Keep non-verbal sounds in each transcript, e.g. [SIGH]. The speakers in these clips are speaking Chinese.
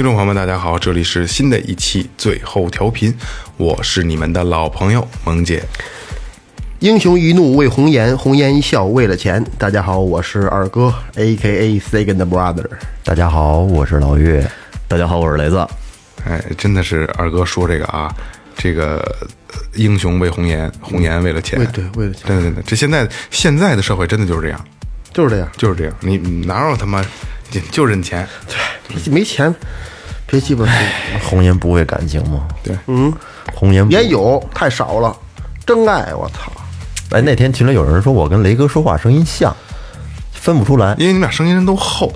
听众朋友们，大家好，这里是新的一期最后调频，我是你们的老朋友萌姐。英雄一怒为红颜，红颜一笑为了钱。大家好，我是二哥，A K A Second Brother。大家好，我是老岳。大家好，我是雷子。哎，真的是二哥说这个啊，这个呃英雄为红颜，红颜为了钱。对为了钱对对对，这现在现在的社会真的就是这样，就是这样，就是这样。你你哪有他妈就就认钱？对没钱别鸡巴说，红颜不为感情吗？对，嗯，红颜不也有太少了，真爱我操！哎，那天群里有人说我跟雷哥说话声音像，分不出来。因为你们俩声音都厚，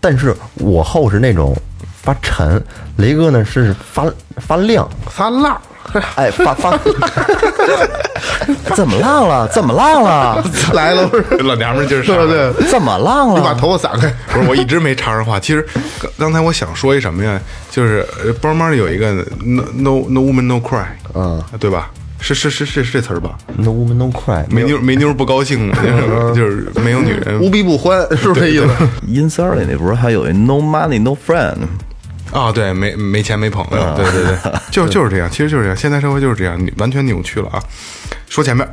但是我厚是那种发沉，雷哥呢是发发亮，撒浪，哎，发发，怎么浪了？怎么浪了？[LAUGHS] 来了不是？老娘们儿劲儿上对怎么浪了你把？头发散开，不是，我一直没插上话。其实刚刚才我想说一什么呀？就是呃包妈里有一个 no no no woman no cry，嗯，对吧？是是是是是这词儿吧？No woman no cry，没妞没妞不高兴 [LAUGHS] [LAUGHS] 就是没有女人无逼不欢，是不是这意思？阴三儿里那不是还有一 No money no friend？啊，对，没没钱没朋友，对对对，[LAUGHS] 就就是这样，其实就是这样，现在社会就是这样，完全扭曲了啊。说前面，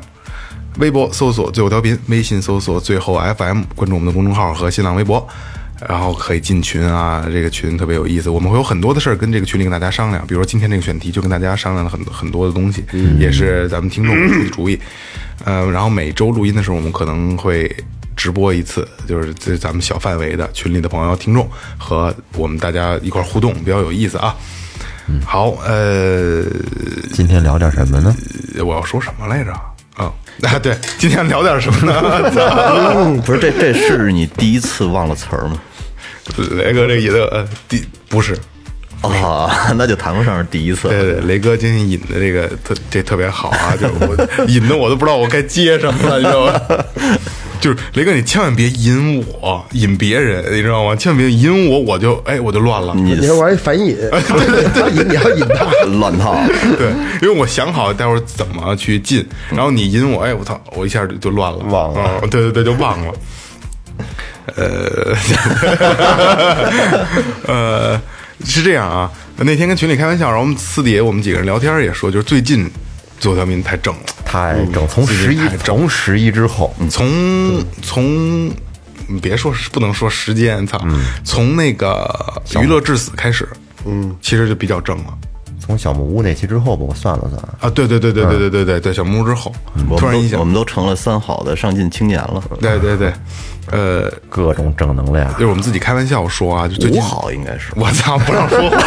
微博搜索最后调频，微信搜索最后 FM，关注我们的公众号和新浪微博，然后可以进群啊，这个群特别有意思，我们会有很多的事儿跟这个群里跟大家商量，比如说今天这个选题就跟大家商量了很多很多的东西，也是咱们听众出的主意，呃，然后每周录音的时候，我们可能会。直播一次，就是这咱们小范围的群里的朋友、听众和我们大家一块儿互动，比较有意思啊。好，呃，今天聊点什么呢？我要说什么来着？啊、[LAUGHS] 啊，对，今天聊点什么呢？[LAUGHS] 不是，这这是你第一次忘了词儿吗？雷哥这引的呃，第不是，啊，[LAUGHS] 那就谈不上是第一次。对对，雷哥今天引的这个特这特别好啊，就我引的我都不知道我该接什么了，你知道吗？就是雷哥，你千万别引我，引别人，你知道吗？千万别引我，我就哎我就乱了。你你还玩一反引，[LAUGHS] 他引你要引他，[LAUGHS] 乱套，[LAUGHS] 对，因为我想好待会儿怎么去进，然后你引我，哎，我操，我一下就就乱了，忘了嗯对对对，就忘了。呃，呃，是这样啊。那天跟群里开玩笑，然后我们私底下我们几个人聊天也说，就是最近最后调频太正了，太正，从十一从十一之后，从从你别说不能说时间，操，从那个娱乐至死开始，嗯，其实就比较正了。从小木屋那期之后吧，我算了算，啊，对对对对对对对对对，小木屋之后，突然一想我，们都成了三好的上进青年了。对对对，呃，各种正能量就。是我们自己开玩笑说啊，就最近五好应该是，我操，不让说话。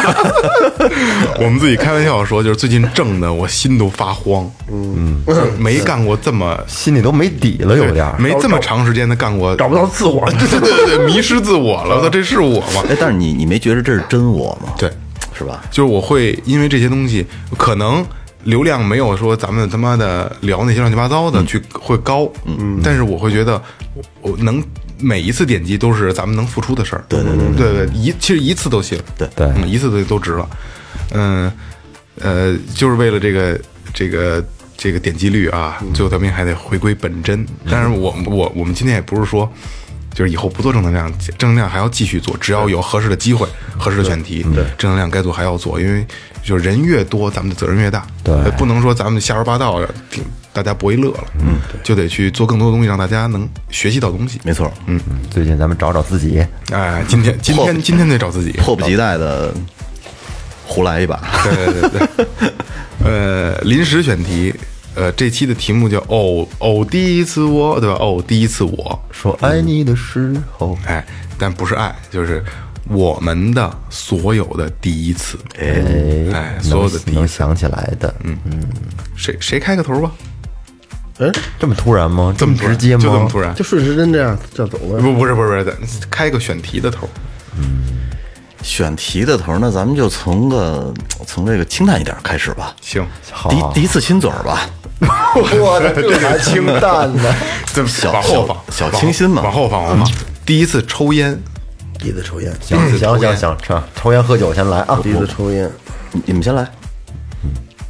[LAUGHS] 我们自己开玩笑说，就是最近挣的，我心都发慌。嗯，没干过这么心里都没底了，有点。没这么长时间的干过，找不到自我，[LAUGHS] 对对对对，迷失自我了。我操，这是我吗？哎，但是你你没觉得这是真我吗？对，是吧？就是我会因为这些东西，可能流量没有说咱们他妈的聊那些乱七八糟的去会高，嗯，但是我会觉得我我能每一次点击都是咱们能付出的事儿，对对对对。对，一其实一次都行，对。对嗯一次都都值了，嗯呃，就是为了这个这个。这个点击率啊，最后咱们还得回归本真。但是我我我们今天也不是说，就是以后不做正能量，正能量还要继续做，只要有合适的机会、合适的选题，正能量该做还要做，因为就是人越多，咱们的责任越大。对呃不能说咱们瞎说八道，挺大家不会乐了。嗯，就得去做更多的东西，让大家能学习到东西。没错，嗯，最近咱们找找自己，哎，今天 [LAUGHS] 今天今天得找自己，迫不及待的胡来一把。对对对对，[LAUGHS] 呃，临时选题，呃，这期的题目叫“哦哦，第一次我”，对吧？哦，第一次我，说爱你的时候，哎，但不是爱，就是我们的所有的第一次。哎哎，所有的第一次，能想起来的，嗯嗯，谁谁开个头吧？嗯，这么突然吗？这么突然直接吗？就这么突然？就顺时针这样这样走呗。不，不是，不是，不是，开个选题的头。选题的头儿，那咱们就从个从这个清淡一点开始吧。行，好第一第一次亲嘴儿吧，[LAUGHS] 我的这还清淡呢。[LAUGHS] 这小往后放，小小清新嘛往后放，往后放。第一次抽烟，第一次抽烟，行行行行，抽抽烟喝酒先来啊！第一次抽烟，你你们先来。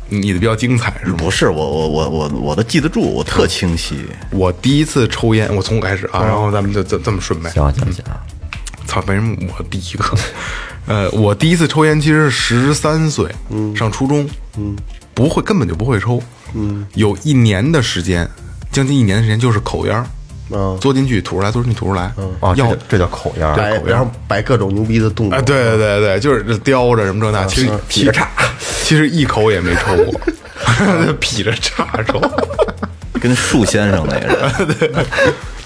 你的比较精彩是吗？不是我我我我我都记得住，我特清晰。我第一次抽烟，我从我开始啊，然后咱们就这这么顺呗。行行行，操，为什么我第一个？[LAUGHS] 呃，我第一次抽烟其实是十三岁，上初中，嗯，不会，根本就不会抽，嗯，有一年的时间，将近一年的时间就是口烟儿，嗯嘬进去吐出来，嘬进去吐出来，啊，要这叫口烟儿，摆然后摆各种牛逼的动作。啊，对对对对，就是叼着什么这那，其实劈着叉，其实一口也没抽过，[LAUGHS] 劈着叉抽。跟树先生那个似的，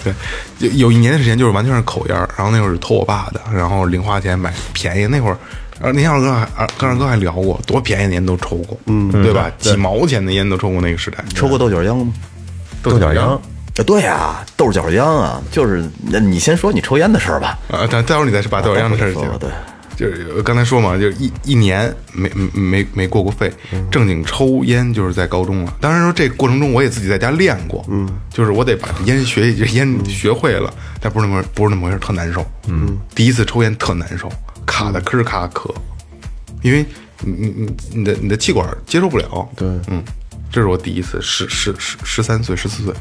对，有有一年的时间就是完全是口烟儿，然后那会儿是偷我爸的，然后零花钱买便宜，那会儿。呃，您二哥还二跟二哥还聊过，多便宜的烟都抽过，嗯，对吧？几毛钱的烟都抽过那个时代，抽过豆角秧吗？豆角秧啊，对呀，豆角秧啊，就是那你先说你抽烟的事儿吧。啊，待待会儿你再把豆角秧的事儿讲。说对，就是刚才说嘛，就是一一年没没没过过肺，正经抽烟就是在高中了。当然说这过程中我也自己在家练过，嗯，就是我得把烟学 [LAUGHS] 烟学会了，但不是那么不是那么回事，特难受。嗯，第一次抽烟特难受，卡的吭咔咳，因为你你你你的你的气管接受不了。对，嗯，这是我第一次，十十十十三岁十四岁，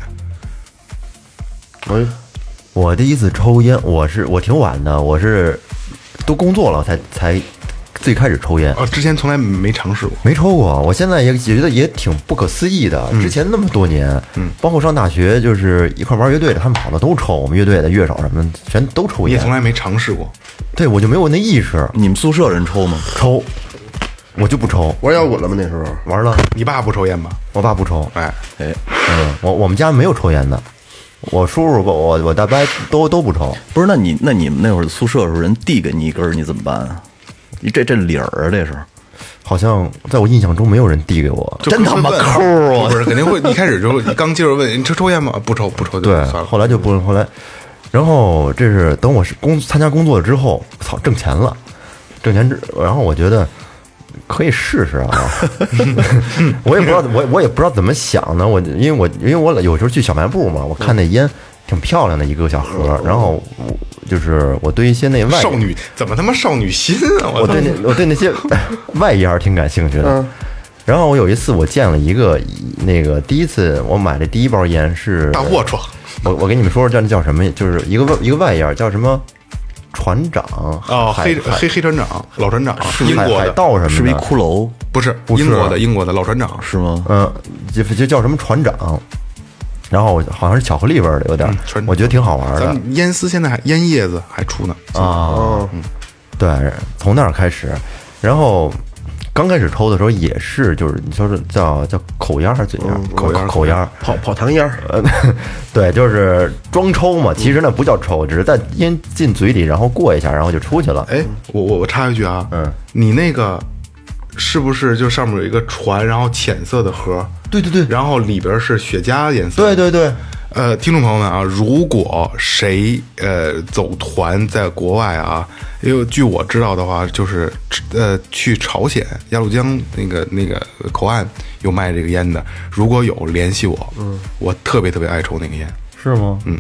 哎，我第一次抽烟，我是我挺晚的，我是都工作了才才最开始抽烟，啊，之前从来没尝试过。没抽过。我现在也也觉得也挺不可思议的。之前那么多年，嗯，包括上大学就是一块玩乐队的，他们好多都抽，我们乐队的乐手什么的全都抽烟我也从。来没尝试过，对我就没有那意识，你们宿舍人抽吗？抽我就不抽，玩摇滚了吗？那时候玩了。你爸不抽烟吧？我爸不抽，哎，哎，嗯，我我们家没有抽烟的，我叔叔我我我大伯都都不抽。不是，那你那你们那会儿宿舍的时候，人递给你一根，你怎么办啊？你这这理儿啊，这是好像在我印象中没有人递给我。真他妈抠啊不是，肯定会一开始就刚接着问你抽抽烟吗？不抽，不抽，就对。后来就不后来，然后这是等我是工参加工作之后，操，挣钱了，挣钱之，然后我觉得可以试试啊，[LAUGHS] 我也不知道我我也不知道怎么想的，我因为我因为我有时候去小卖部嘛，我看那烟挺漂亮的一个小盒，然后我就是我对一些那外少女怎么他妈少女心啊！操。我对那我对那些 [LAUGHS] 外烟儿挺感兴趣的。然后我有一次我见了一个那个第一次我买的第一包烟是大龌龊我我给你们说说叫叫什么，就是一个外一个外烟叫什么？船长哦，黑黑黑船长，老船长，英海海国的，盗什么的，是不是一骷髅？不是不是。英国的，英国的老船长。是吗？嗯，就就叫什么船长，然后好像是巧克力味儿的，有点我觉得挺好玩的咱们烟丝现在还烟叶子还出呢，啊。对，从那儿开始，然后刚开始抽的时候也是，就是你说是叫叫口烟儿还是嘴烟儿？口烟儿口 [LAUGHS] 烟儿。跑跑堂烟对，就是装抽嘛，其实那不叫抽，只是在烟进嘴里，然后过一下，然后就出去了。哎，我我我插一句啊，嗯，你那个是不是就上面有一个船，然后浅色的盒，对对对，然后里边是雪茄颜色，对对对，呃，听众朋友们啊，如果谁呃走团在国外啊，因为据我知道的话，就是呃去朝鲜鸭绿江那个那个口岸有卖这个烟的，如果有联系我，嗯，我特别特别爱抽那个烟，是吗？嗯，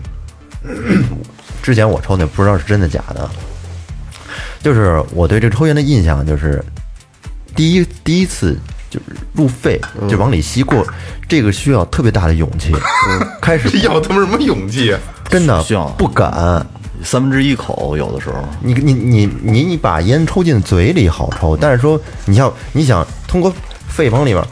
[COUGHS] 之前我抽那不知道是真的假的，就是我对这抽烟的印象就是，第一第一次就是入肺就往里吸过，这个需要特别大的勇气。开始这 [LAUGHS] 要他妈什么勇气啊？真的需要不敢。三分之一口有的时候，你你你你你把烟抽进嘴里好抽，但是说你要你想通过肺往里边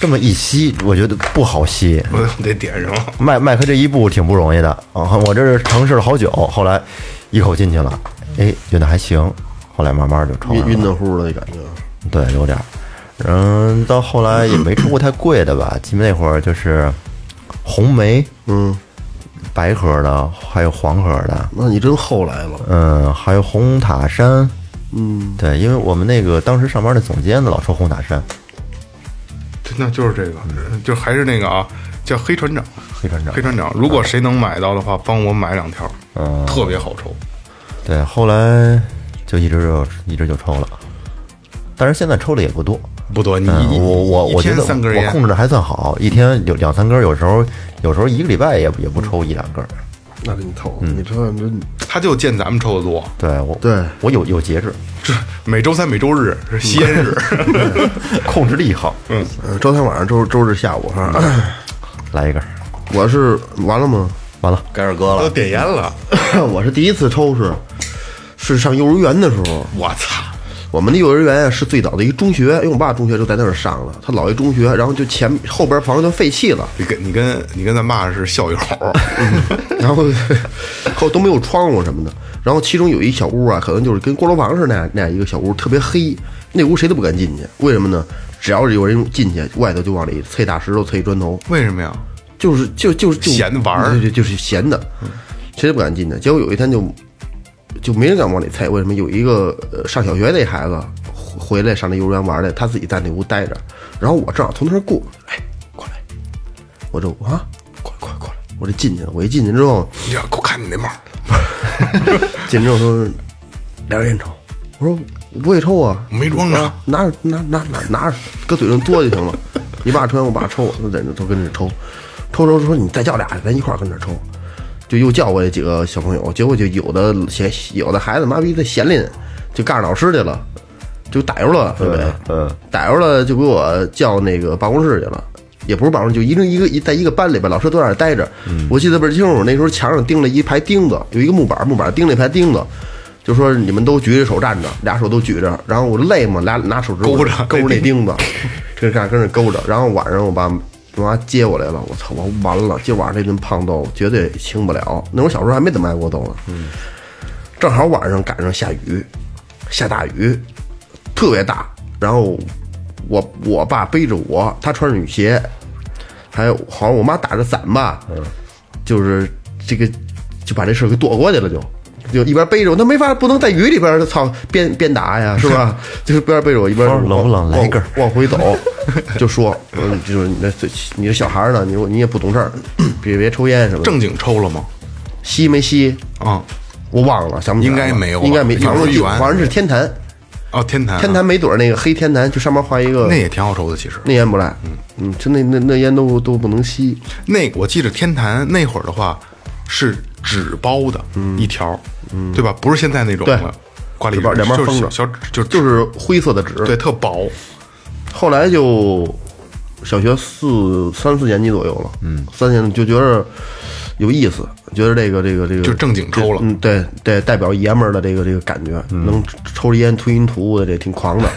这么一吸，我觉得不好吸。我得点上了。迈迈开这一步挺不容易的啊！我这是尝试了好久，后来一口进去了，哎，觉得还行，后来慢慢就抽了晕晕的乎的感觉。对，有点儿。嗯，到后来也没抽过太贵的吧，基本那会儿就是红梅，嗯，白盒的，还有黄盒的，那你真后来了。嗯，还有红塔山，嗯，对，因为我们那个当时上班的总监呢老抽红塔山，那就是这个，就还是那个啊，叫黑船长。黑船长黑，船长，如果谁能买到的话，帮我买两条，嗯特别好抽。对，后来就一直就一直就抽了，但是现在抽的也不多。不多，你嗯，我我我觉得我控制的还算好，一天有两三根儿，有时候有时候一个礼拜也也不抽一两根儿。那给你抽，你这真他就见咱们抽的多。对我对我有有节制，这每周三、每周日是吸烟日，[LAUGHS] 控制力好。[LAUGHS] 嗯，呃周三晚上、周周日下午哈。来一根儿，我是完了吗？完了，该二哥都了，点烟了。[LAUGHS] 我是第一次抽是是上幼儿园的时候，我操！我们的幼儿园啊是最早的一个中学，因为我爸中学就在那儿上了，他老一中学，然后就前后边房子就废弃了，你跟你跟你跟咱爸是校友，[LAUGHS] 然后 [LAUGHS] 后都没有窗户什么的，然后其中有一小屋啊，可能就是跟锅炉房似的那样那样一个小屋，特别黑，那屋谁都不敢进去，为什么呢？只要是有人进去，外头就往里啐大石头、啐砖头，为什么呀？就是就就就闲着玩儿对对，就是闲的，谁都不敢进去。结果有一天就就没人敢往里猜，为什么？有一个呃上小学那孩子回回来上那幼儿园玩来，他自己在那屋待着，然后我正好从那儿过，哎，过来，我就啊，快快过来，我就进去了。我一进去之后，你要给我看你那帽，[LAUGHS] 进去之后说两根烟抽，我说我不会抽啊，没装着啊，拿着拿拿拿拿着，搁嘴上嘬就行了。你爸抽烟，我爸抽，我在那都跟着抽，抽抽说你再叫俩，咱一块儿跟着抽。就又叫过来几个小朋友，结果就有的闲，有的孩子妈逼的闲林，就告诉老师去了，就逮着了，对不对？嗯，逮着了就给我叫那个办公室去了，也不是办公室，就一个一个一在一个班里边，老师都在那儿待着。我记得倍儿清楚，那时候墙上钉了一排钉子，有一个木板，木板钉了一排钉子，就说你们都举着手站着，俩手都举着，然后我累嘛，俩拿手指头勾着 [LAUGHS] 勾着那钉子，[LAUGHS] 这干跟着勾着，然后晚上我爸我妈接我来了，我操，我完了，今晚上这顿胖豆绝对轻不了。那会儿小时候还没怎么挨过揍呢，嗯，正好晚上赶上下雨，下大雨，特别大，然后我我爸背着我，他穿着雨鞋，还有好像我妈打着伞吧，就是这个就把这事儿给躲过去了就。就一边背着我，那没法，不能在雨里边儿，操，边边打呀，是吧？[LAUGHS] 就是边背着我，一边冷不冷来一根儿往回走，就说，嗯，就是你这你这小孩儿呢，你你也不懂事儿，别别抽烟什么的。正经抽了吗？吸没吸？啊，我忘了，想不起来应该没有应该没，幼儿反正是天坛，哦，天坛啊，天坛没准儿那个黑天坛，就上面画一个那也挺好抽的，其实。那烟不赖，嗯嗯，就那那那烟都都不能吸，那我记得天坛那会儿的话是纸包的，一条，对吧？不是现在那种对了，挂历纸包两边就是封着小就就是灰色的纸。对，特薄。后来就小学四三四年级左右了，嗯，三年就觉得有意思，觉得这个这个这个就正经抽了嗯，对对，代表爷们儿的这个这个感觉，能抽着烟吞云吐雾的，这挺狂的。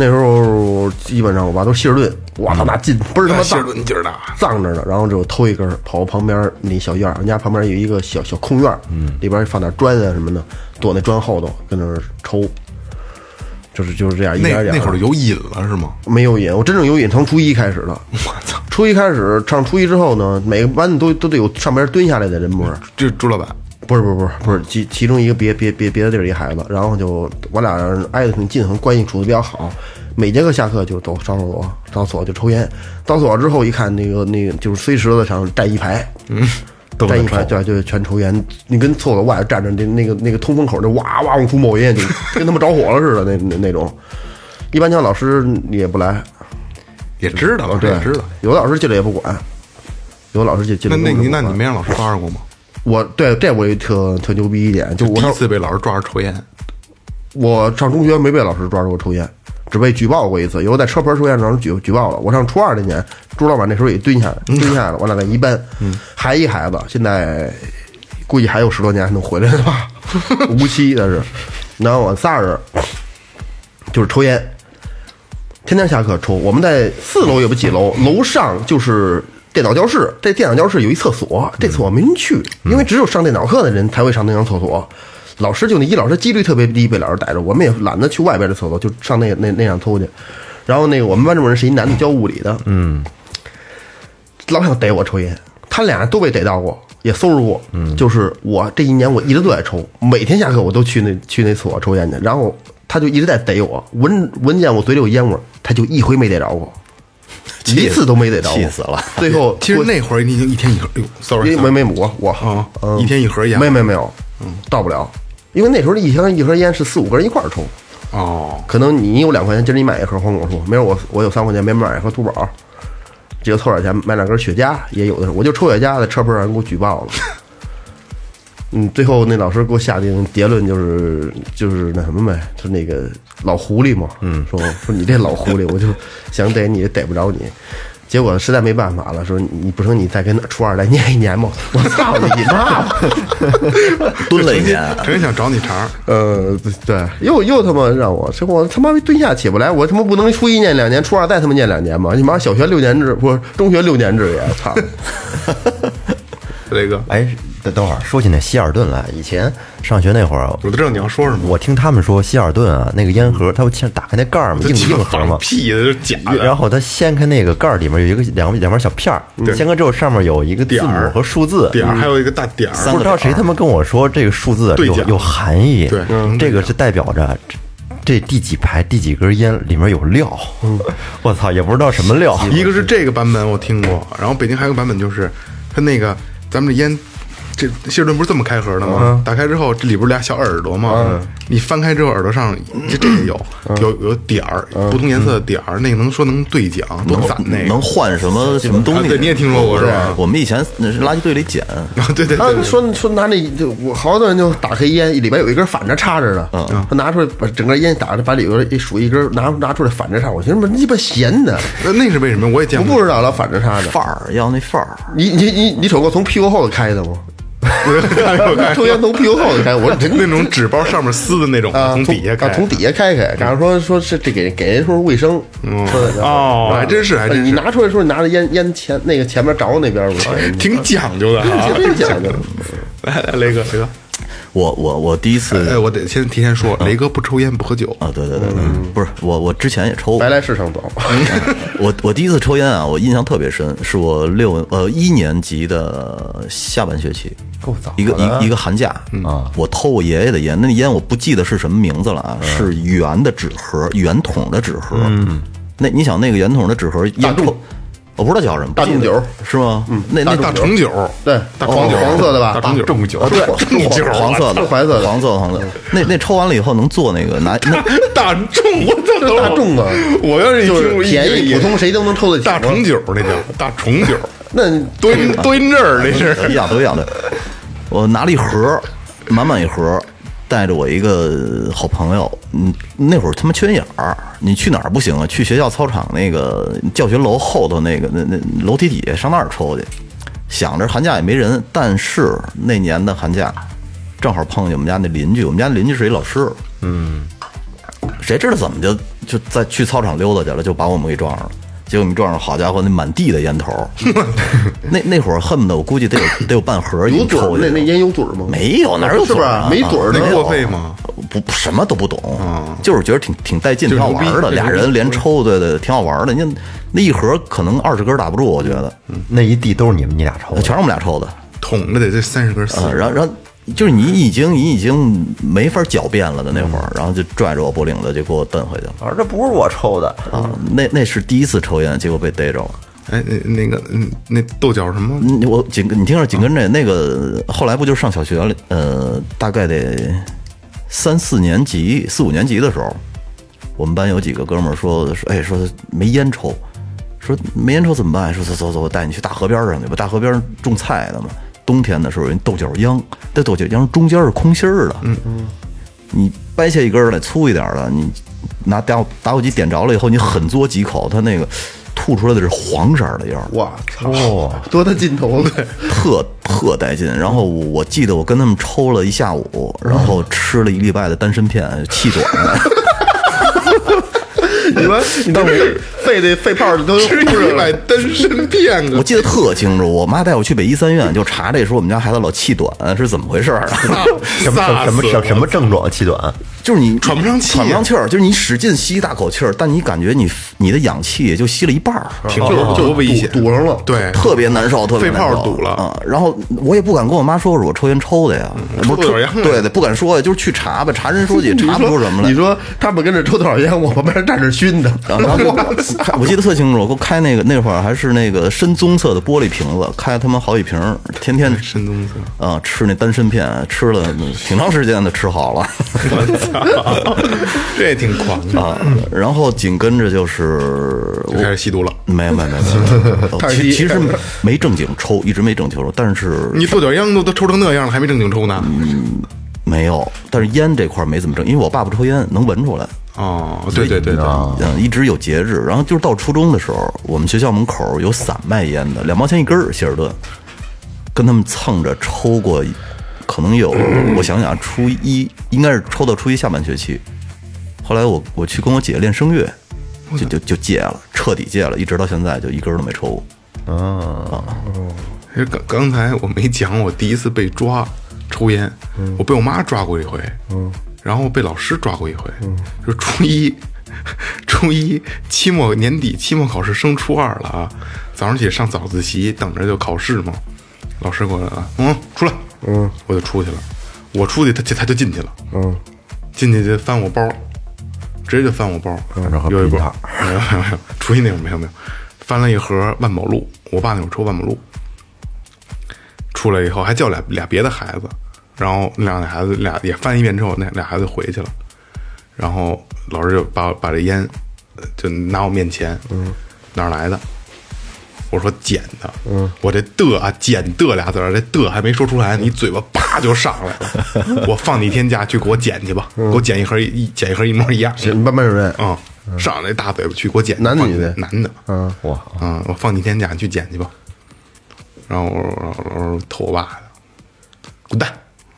那时候基本上我爸都希尔顿，我操那劲倍儿他妈希尔大，顿劲儿大，藏着呢，然后就偷一根儿，跑旁边那小院儿，我们家旁边有一个小小空院，嗯，里边放点砖啊什么的，躲那砖后头跟那儿抽，就是就是这样一点那点儿。那会儿有瘾了是吗？没有瘾，我真正有瘾从初一开始的。我操！初一开始上初一之后呢，每个班都都得有上边蹲下来的人模，这朱老板不是不是不是不是其其中一个别别别别的地儿一孩子，然后就我俩挨得挺近，很关系处的比较好。每节课下课就都上厕所，上厕所就抽烟。到厕所之后一看，那个那个就是碎石子上站一排，嗯，站一排，对就，全抽烟。你跟厕所外头站着，那那个那个通风口就哇哇往出冒烟，就跟他妈着火了似的，那那那种。一般教老师也不来，也知道，对知道。有的老师进来也不管，有的老师进进那那你那你没让老师抓着过吗？我对这我也特特牛逼一点，就我第一次被老师抓着抽烟，我上中学没被老师抓着过抽烟，只被举报过一次。有在车棚抽烟，让人举举报了。我上初二那年，朱老板那时候也蹲下来，蹲下来了，我俩在一班，还一孩子，现在估计还有十多年还能回来吧，无期的是。然后我仨人就是抽烟，天天下课抽。我们在四楼也不几楼，楼上就是电脑教室。这电脑教室有一厕所，这厕所没人去，因为只有上电脑课的人才会上那张厕所。老师就那一老师几率特别低，被老师逮着。我们也懒得去外边的厕所，就上那那那上偷去。然后那个我们班主任是一男的教物理的，嗯，老想逮我抽烟，他俩都被逮到过，也搜着过。嗯，就是我这一年我一直都在抽，每天下课我都去那去那厕所抽烟去，然后他就一直在逮我，闻闻见我嘴里有烟味儿，他就一回没逮着过，一次都没逮着过，气死了。最后其实那会儿你已经一天一盒，哎呦，sorry，没没没我我。啊嗯。一天一盒烟没没没有，嗯，到不了，因为那时候一箱一盒烟是四五个人一块儿抽，哦，可能你有两块钱，今儿你买一盒黄果树，明儿我我有三块钱，明儿买一盒兔宝，这个凑点钱买两根雪茄，也有的是，我就抽雪茄，在车棚让人给我举报了。嗯，最后那老师给我下定结论就是就是那什么呗，就那个老狐狸嘛，嗯，说说你这老狐狸，我就想逮你也逮不着你，结果实在没办法了，说你不成你再跟初二再念一年吧，我操你妈！蹲了一年，成天想找你茬儿，呃，对，又又他妈让我，这我他妈蹲下起不来，我他妈不能初一念两年，初二再他妈念两年嘛？你妈小学六年制不是中学六年制也操！雷哥，哎，等等会儿说起那希尔顿来，以前上学那会儿，我都知道你要说什么，我听他们说希尔顿啊，那个烟盒，它不先打开那盖儿嘛，硬硬盒嘛，屁的，就是假的。然后它掀开那个盖儿，里面有一个两两片小片儿，掀开之后上面有一个字母和数字，点儿还有一个大点儿，不知道谁他妈跟我说这个数字有有含义，对嗯这个是代表着这这第几排第几根烟里面有料，我操，也不知道什么料，一个是这个版本我听过，然后北京还有个版本就是它那个咱们这烟。这希尔顿不是这么开盒的吗？打开之后，这里不是俩小耳朵吗？你翻开之后，耳朵上这这也有有有点儿，不同颜色的点儿，那个能说能兑奖，多攒那个。能换什么什么东西？啊对，你也听说过是吧？我们以前那是垃圾堆里捡，[LAUGHS] 啊，对对他说说拿那就我好多人就打开烟，里边有一根反着插着的，他拿出来把整个烟打着，把里边一数一根拿拿出来反着插，我寻思鸡巴闲的，[LAUGHS] 那那是为什么？我也见过，我不知道了反着插的。范儿要那范儿。你你你你瞅过从屁股后头开的吗？[LAUGHS] 抽烟从屁股后头开，我说真那种纸包上面撕的那种，啊，从底下开，啊，从底下开开，然后说说是这给给人说卫生，哦还真是还真是你拿出来说你拿着烟烟前那个前面着那边挺讲究的啊。真讲究。[LAUGHS] 来来，雷哥，雷哥，我我我第一次哎，我得先提前说，雷哥不抽烟不喝酒，啊，对对对对，不是我我之前也抽过。白，来市场走，我我第一次抽烟啊，我印象特别深，是我六呃一年级的下半学期，够早一个一一个寒假啊，我偷我爷爷的烟，那烟我不记得是什么名字了啊，是圆的纸盒，圆筒的纸盒，嗯，那你想那个圆筒的纸盒烟抽，我不知道叫什么，大众酒是吗？嗯，那那大重酒，对，大黄酒，黄色的吧？大重酒，重酒啊对，重酒，黄色的，白色的黄色的，黄色的。那那抽完了以后能做那个拿那 [LAUGHS] 大众，我操，大众啊，[LAUGHS] 我要是一就听便宜，普通谁都能抽得起。大重酒，那叫大重酒，[LAUGHS] 那多音多音字儿那是。一样都一样的。我拿了一盒，满满一盒，带着我一个好朋友，嗯，那会儿他妈缺眼儿，你去哪儿不行啊？去学校操场那个教学楼后头那个那那楼梯底下上那儿抽去。想着寒假也没人，但是那年的寒假正好碰见我们家那邻居，我们家邻居是一老师，嗯，谁知道怎么就就在去操场溜达去了，就把我们给撞上了。结果我们撞上，好家伙，那满地的烟头，[LAUGHS] 那那会儿恨不得我估计得有得有半盒已有嘴儿，经抽那那烟有嘴儿吗？没有，哪有嘴儿啊？没嘴儿的那过费吗？不什么都不懂，就是觉得挺挺带劲，挺好玩的。俩人连抽，对对，挺好玩的。你那一盒可能二十根打不住，我觉得，那一地都是你们你俩抽的，全是我们俩抽的。捅着得这三十根四啊，然后然后就是你已经你已经没法狡辩了的那会儿，然后就拽着我脖领子就给我蹬回去了我说这不是我抽的，啊。那那是第一次抽烟，结果被逮着了。哎，那那个，嗯，那豆角什么？你，我紧你听着，紧跟着那个后来不就上小学了？呃，大概得三四年级、四五年级的时候，我们班有几个哥们儿说说，哎，说没烟抽，说没烟抽怎么办？说走走走，我带你去大河边上去吧，大河边种菜的嘛。冬天的时候有一豆角秧，这豆角秧中间是空心儿的，嗯嗯，你掰下一根儿来粗一点儿的，你拿打火打火机点着了以后，你狠嘬几口，它那个吐出来的是黄色儿的烟儿。我操，多大劲头对！特特带劲。然后我记得我跟他们抽了一下午，然后吃了一礼拜的丹参片，气短。[LAUGHS] 你们你当肺肺的肺泡都吃一百单身片我，记得特清楚，我妈带我去北医三院就查这时候我们家孩子老气短是怎么回事儿啊？什么什么什么什么症状？气短，就是你喘不上气喘不上气儿，就是你使劲吸一大口气儿，但你感觉你你的氧气也就吸了一半儿，挺多多危险，堵上了对，特别难受，特别肺泡难受堵了啊。然后我也不敢跟我妈说是我抽烟抽的呀，不是抽烟对对，不敢说呀，就是去查吧，查人书记 [LAUGHS] 查不出什么来你。说他们跟着抽多少烟，我旁边站着熏的。然后然后 [LAUGHS] 开 [LAUGHS] 我记得特清楚，给我开那个那会儿还是那个深棕色的玻璃瓶子，开他妈好几瓶儿，天天深棕色。啊吃那丹参片，吃了挺长时间的，吃好了 [LAUGHS] 这也挺狂的，啊。然后紧跟着就是就开始吸毒了。没有没有没有 [LAUGHS] 其其实没正经抽，一直没正经抽，但是你做点烟都都抽成那样了，还没正经抽呢？嗯没有，但是烟这块没怎么正，因为我爸不抽烟，能闻出来。哦，对对对对，嗯，一直有节制。然后就是到初中的时候，我们学校门口有散卖烟的，两毛钱一根儿，希尔顿，跟他们蹭着抽过，可能有，我想想，初一应该是抽到初一下半学期。后来我我去跟我姐练声乐，就就就戒了，彻底戒了，一直到现在就一根都没抽过。其实刚刚才我没讲，我第一次被抓抽烟，我被我妈抓过一回，然后被老师抓过一回，就初一，[LAUGHS] 初一期末年底期末考试升初二了啊，早上起来上早自习，等着就考试嘛，老师过来了，嗯，出来，嗯，我就出去了，我出去他他就进去了，嗯，进去就翻我包，直接就翻我包，然后有一包。[LAUGHS] 没有没有没有，初一那会儿没有没有，翻了一盒万宝路，我爸那会儿抽万宝路，出来以后还叫俩俩别的孩子，然后那俩孩子俩也翻一遍之后，那俩孩子回去了，然后老师就把把这烟呃就拿我面前，嗯，哪儿来的？我说捡的，嗯，我这的啊捡的俩字儿，这的还没说出来，你嘴巴叭就上来了。[LAUGHS] 我放你一天假去给我捡去吧，给我捡一盒一捡一盒一模一样。行班班主任，嗯，上来大嘴巴去给我捡，男的。女的男的，嗯，哇，嗯，我放你天假，你去捡去吧。然后我说我说我说投我爸的，滚蛋，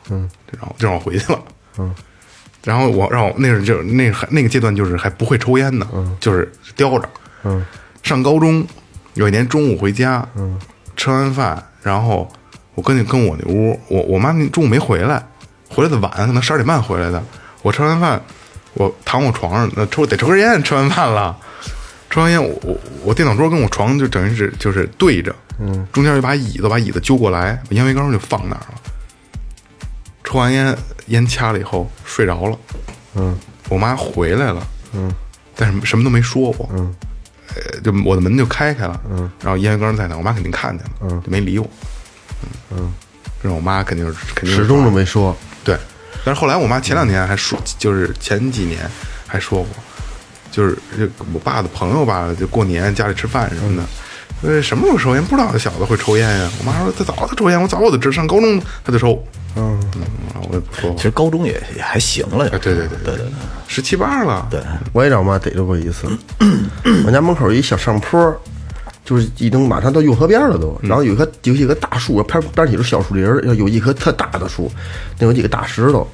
嗯，然后就让我回去了，嗯，[LAUGHS] 然后我让我那是就是那还那个阶段就是还不会抽烟呢，嗯，就是叼着，嗯，上高中有一年中午回家，嗯，吃完饭，然后我跟你跟我那屋，我我妈那中午没回来，回来的晚，可能十二点半回来的，我吃完饭，我躺我床上，那抽得抽根烟，吃完饭了。抽完烟，我我我电脑桌跟我床就等于是就是对着，嗯，中间有一把椅子，把椅子揪过来，把烟灰缸就放那儿了。抽完烟，烟掐了以后睡着了，嗯，我妈回来了，嗯，但是什么都没说我，嗯，呃，就我的门就开开了，嗯，然后烟灰缸在那，我妈肯定看见了，嗯，就没理我，嗯。嗯，让我妈肯定是肯定始终都没说。对，但是后来我妈前两年还说，就是前几年还说过，就是这我爸的朋友吧，就过年家里吃饭什么的，呃，什么时候抽烟？不知道，这小子会抽烟呀。我妈说他早他抽烟，我早我就知道，上高中他就抽，嗯，我也不说其，实高中也也还行了。对对对对对，十七八了，对，我也让我妈逮着过一次。我家门口有一小上坡，就是已经马上到运河边了都。然后有一棵有几个大树，边边起是小树林儿，有一棵特大的树，那有几个大石头。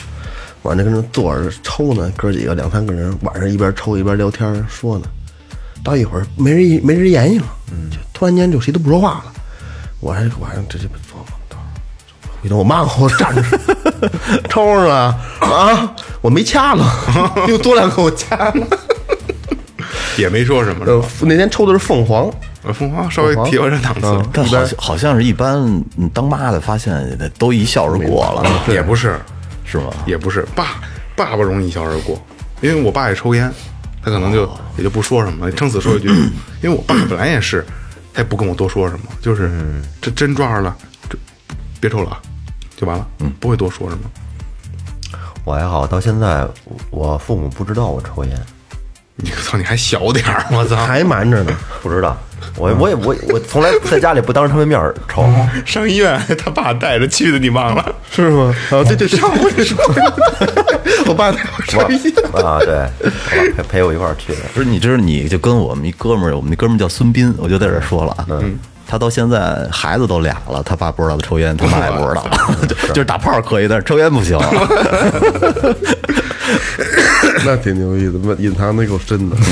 我那跟那坐着抽呢，哥几个两三个人，晚上一边抽一边聊天说呢。到一会儿没人没人言语了，就突然间就谁都不说话了。我还晚上这这坐吧，回头我妈给我站着，抽上了啊！我没掐了，[LAUGHS] 又多两口掐了。也没说什么，呃？，那天抽的是凤凰，呃凤凰稍微提高点档次了，但好像好像是一般嗯当妈的发现都一笑而过了，也不是，是吗？也不是，爸爸爸容易一笑而过，因为我爸也抽烟，他可能就也就不说什么了，撑死说一句，因为我爸本来也是，他也不跟我多说什么，就是这真抓着了，这别抽了啊，就完了，嗯，不会多说什么。我还好，到现在我父母不知道我抽烟，你操，你还小点儿，我操！[LAUGHS] 还瞒着呢。不知道。我我也我我从来在家里不当着他们面儿抽，上医院 [LAUGHS] 他爸带着去的，你忘了？是吗？啊，对对对，上回说，[LAUGHS] 我爸带我上医院。啊，对，我爸陪陪我一块儿去的。不是，你知道，你就跟我们一哥们儿，我们那哥们儿叫孙斌，我就在这儿说了啊。他到现在孩子都俩了，他爸不知道他抽烟，他妈也不知道，[LAUGHS] 就就是打炮可以，但是抽烟不行。[LAUGHS] 那挺牛逼的，那隐藏的够深的。[LAUGHS]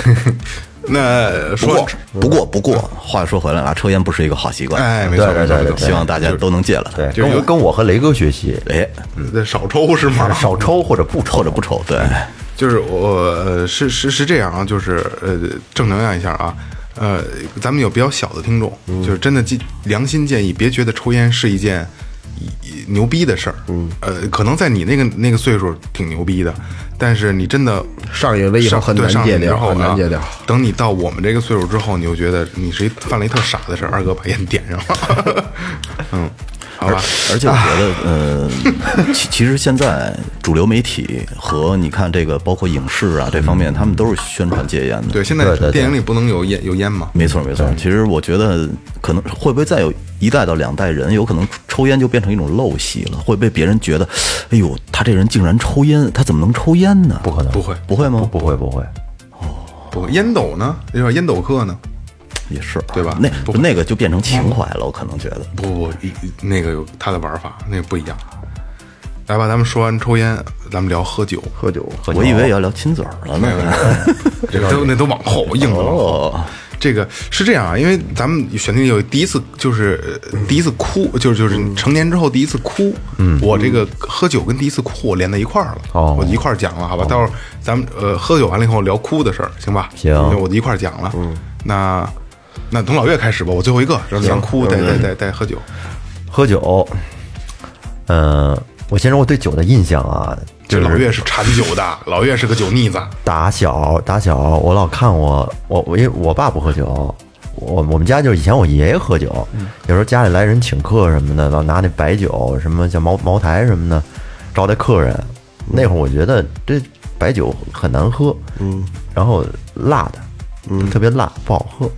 那说不过不过不过，话说回来了，抽烟不是一个好习惯。哎，没错对对没错希望大家都能戒了它。对，就是跟我跟我和雷哥学习，哎，那少抽是吗？少抽或者不抽或者不抽，对，就是我呃是是是这样啊，就是呃正能量一下啊，呃，咱们有比较小的听众，就是真的建良心建议，别觉得抽烟是一件一牛逼的事儿，嗯，呃，可能在你那个那个岁数挺牛逼的，但是你真的上瘾了以后很难戒掉，很难戒掉。等你到我们这个岁数之后，你就觉得你是一犯了一特傻的事儿，二哥把烟点上了，[LAUGHS] 嗯，好吧，而且我觉得，呃，[LAUGHS] 其其实现在主流媒体和你看这个，包括影视啊这方面，他们都是宣传戒烟的。对，现在对对对电影里不能有烟有烟吗，没错没错。其实我觉得，可能会不会再有一代到两代人，有可能抽烟就变成一种陋习了，会被别人觉得，哎呦，他这人竟然抽烟，他怎么能抽烟呢？不可能，不会不会吗？不会不会，哦不会，烟斗呢？有点烟斗客呢。也是，对吧那不那个就变成情怀了，我可能觉得。不不不，一那个有他的玩法，那个不一样。来吧，咱们说完抽烟，咱们聊喝酒。喝酒，我以为要聊亲嘴儿了呢。[LAUGHS] 这个都那都往后硬了这个是这样啊，因为咱们选定有第一次，就是呃第一次哭，就是就是成年之后第一次哭。嗯，我这个喝酒跟第一次哭我连在一块儿了。哦我一块儿讲了，好吧？到时候咱们呃喝酒完了以后聊哭的事儿，行吧？行我就一块儿讲了。嗯，那那从老岳开始吧，我最后一个，然后讲哭，再再再再喝酒。喝酒，嗯、我先说我对酒的印象啊，这就是老岳是馋酒的，[LAUGHS] 老岳是个酒腻子。打小打小，我老看我我我因为我爸不喝酒，我我们家就是以前我爷爷喝酒，有时候家里来人请客什么的，老拿那白酒什么像茅茅台什么的招待客人。那会儿我觉得这白酒很难喝，嗯，然后辣的，嗯，特别辣，不好喝。